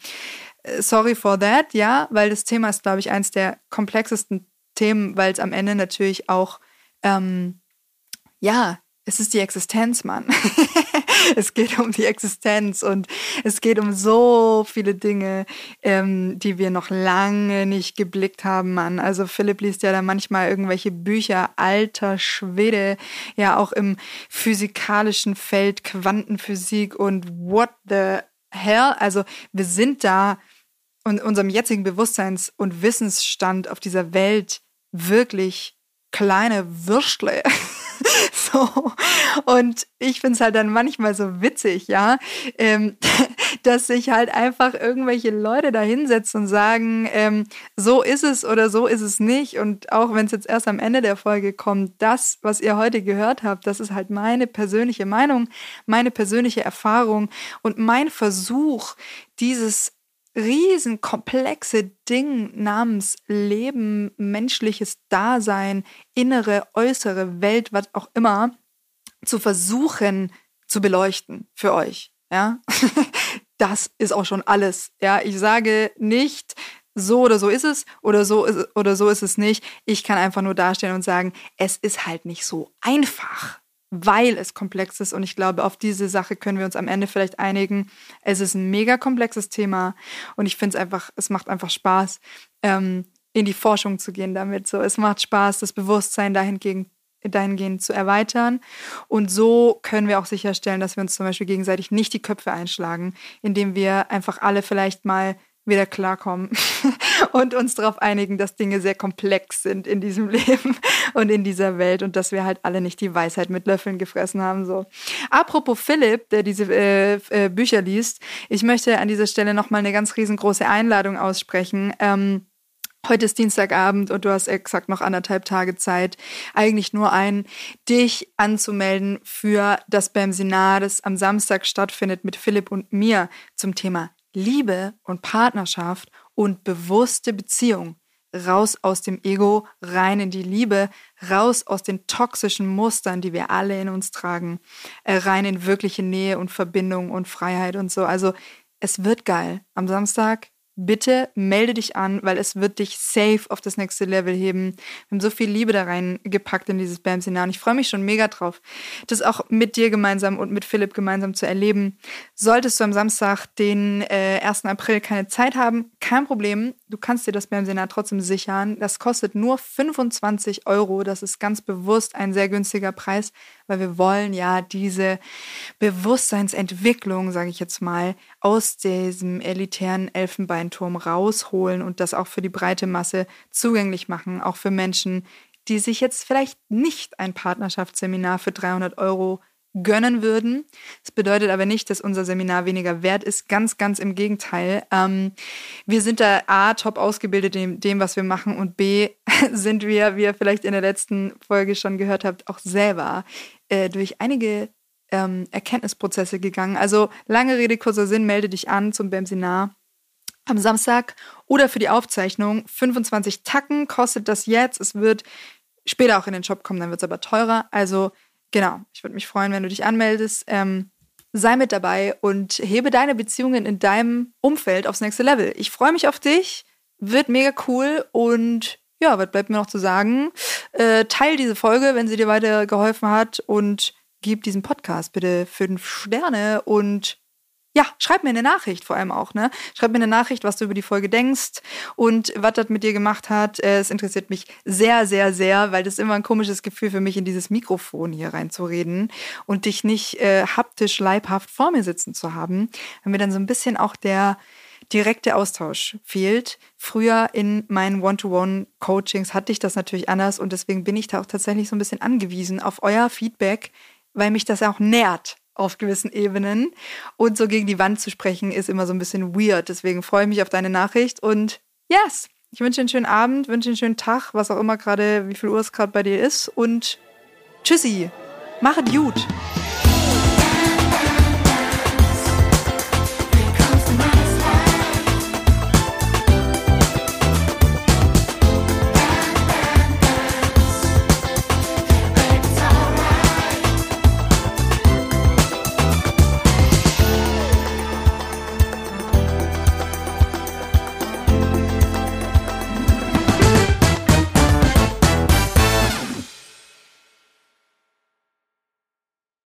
sorry for that, ja, weil das Thema ist, glaube ich, eins der komplexesten Themen, weil es am Ende natürlich auch ähm, ja, es ist die Existenz, Mann. es geht um die Existenz und es geht um so viele Dinge, ähm, die wir noch lange nicht geblickt haben, Mann. Also Philipp liest ja da manchmal irgendwelche Bücher, alter Schwede, ja auch im physikalischen Feld, Quantenphysik und what the hell. Also wir sind da und unserem jetzigen Bewusstseins- und Wissensstand auf dieser Welt wirklich kleine Würstle. so. Und ich finde es halt dann manchmal so witzig, ja, ähm, dass sich halt einfach irgendwelche Leute da hinsetzen und sagen, ähm, so ist es oder so ist es nicht. Und auch wenn es jetzt erst am Ende der Folge kommt, das, was ihr heute gehört habt, das ist halt meine persönliche Meinung, meine persönliche Erfahrung und mein Versuch, dieses riesenkomplexe Ding namens Leben, menschliches Dasein, innere, äußere Welt, was auch immer, zu versuchen zu beleuchten für euch. Ja, das ist auch schon alles. Ja, ich sage nicht, so oder so ist es oder so ist, oder so ist es nicht. Ich kann einfach nur dastehen und sagen, es ist halt nicht so einfach weil es komplex ist. Und ich glaube, auf diese Sache können wir uns am Ende vielleicht einigen. Es ist ein mega komplexes Thema und ich finde es einfach, es macht einfach Spaß, ähm, in die Forschung zu gehen damit. So, es macht Spaß, das Bewusstsein dahingehend, dahingehend zu erweitern. Und so können wir auch sicherstellen, dass wir uns zum Beispiel gegenseitig nicht die Köpfe einschlagen, indem wir einfach alle vielleicht mal wieder klarkommen und uns darauf einigen, dass Dinge sehr komplex sind in diesem Leben und in dieser Welt und dass wir halt alle nicht die Weisheit mit Löffeln gefressen haben. So. Apropos Philipp, der diese äh, äh, Bücher liest, ich möchte an dieser Stelle nochmal eine ganz riesengroße Einladung aussprechen. Ähm, Heute ist Dienstagabend und du hast exakt noch anderthalb Tage Zeit, eigentlich nur ein, dich anzumelden für das BAM-Seminar, das am Samstag stattfindet mit Philipp und mir zum Thema Liebe und Partnerschaft und bewusste Beziehung. Raus aus dem Ego, rein in die Liebe, raus aus den toxischen Mustern, die wir alle in uns tragen, äh, rein in wirkliche Nähe und Verbindung und Freiheit und so. Also es wird geil. Am Samstag bitte melde dich an, weil es wird dich safe auf das nächste Level heben. Wir haben so viel Liebe da reingepackt in dieses BAM-Seminar und ich freue mich schon mega drauf, das auch mit dir gemeinsam und mit Philipp gemeinsam zu erleben. Solltest du am Samstag, den äh, 1. April, keine Zeit haben, kein Problem. Du kannst dir das BAM-Seminar trotzdem sichern. Das kostet nur 25 Euro. Das ist ganz bewusst ein sehr günstiger Preis, weil wir wollen ja diese Bewusstseinsentwicklung, sage ich jetzt mal, aus diesem elitären Elfenbeinturm rausholen und das auch für die breite Masse zugänglich machen, auch für Menschen, die sich jetzt vielleicht nicht ein Partnerschaftsseminar für 300 Euro gönnen würden. Das bedeutet aber nicht, dass unser Seminar weniger wert ist. Ganz, ganz im Gegenteil. Ähm, wir sind da A, top ausgebildet in dem, was wir machen und B, sind wir, wie ihr vielleicht in der letzten Folge schon gehört habt, auch selber äh, durch einige ähm, Erkenntnisprozesse gegangen. Also lange Rede, kurzer Sinn, melde dich an zum BEM-Seminar am Samstag oder für die Aufzeichnung. 25 Tacken kostet das jetzt. Es wird später auch in den Shop kommen, dann wird es aber teurer. Also genau, ich würde mich freuen, wenn du dich anmeldest. Ähm, sei mit dabei und hebe deine Beziehungen in deinem Umfeld aufs nächste Level. Ich freue mich auf dich, wird mega cool und ja, was bleibt mir noch zu sagen? Äh, teil diese Folge, wenn sie dir weitergeholfen hat und gib diesem Podcast bitte fünf Sterne und ja, schreib mir eine Nachricht vor allem auch, ne? Schreib mir eine Nachricht, was du über die Folge denkst und was das mit dir gemacht hat. Äh, es interessiert mich sehr, sehr, sehr, weil das immer ein komisches Gefühl für mich in dieses Mikrofon hier reinzureden und dich nicht äh, haptisch, leibhaft vor mir sitzen zu haben, weil mir dann so ein bisschen auch der direkte Austausch fehlt. Früher in meinen One-to-One-Coachings hatte ich das natürlich anders und deswegen bin ich da auch tatsächlich so ein bisschen angewiesen auf euer Feedback, weil mich das auch nährt auf gewissen Ebenen. Und so gegen die Wand zu sprechen, ist immer so ein bisschen weird. Deswegen freue ich mich auf deine Nachricht und yes, ich wünsche einen schönen Abend, wünsche einen schönen Tag, was auch immer gerade, wie viel Uhr es gerade bei dir ist. Und tschüssi, machet gut.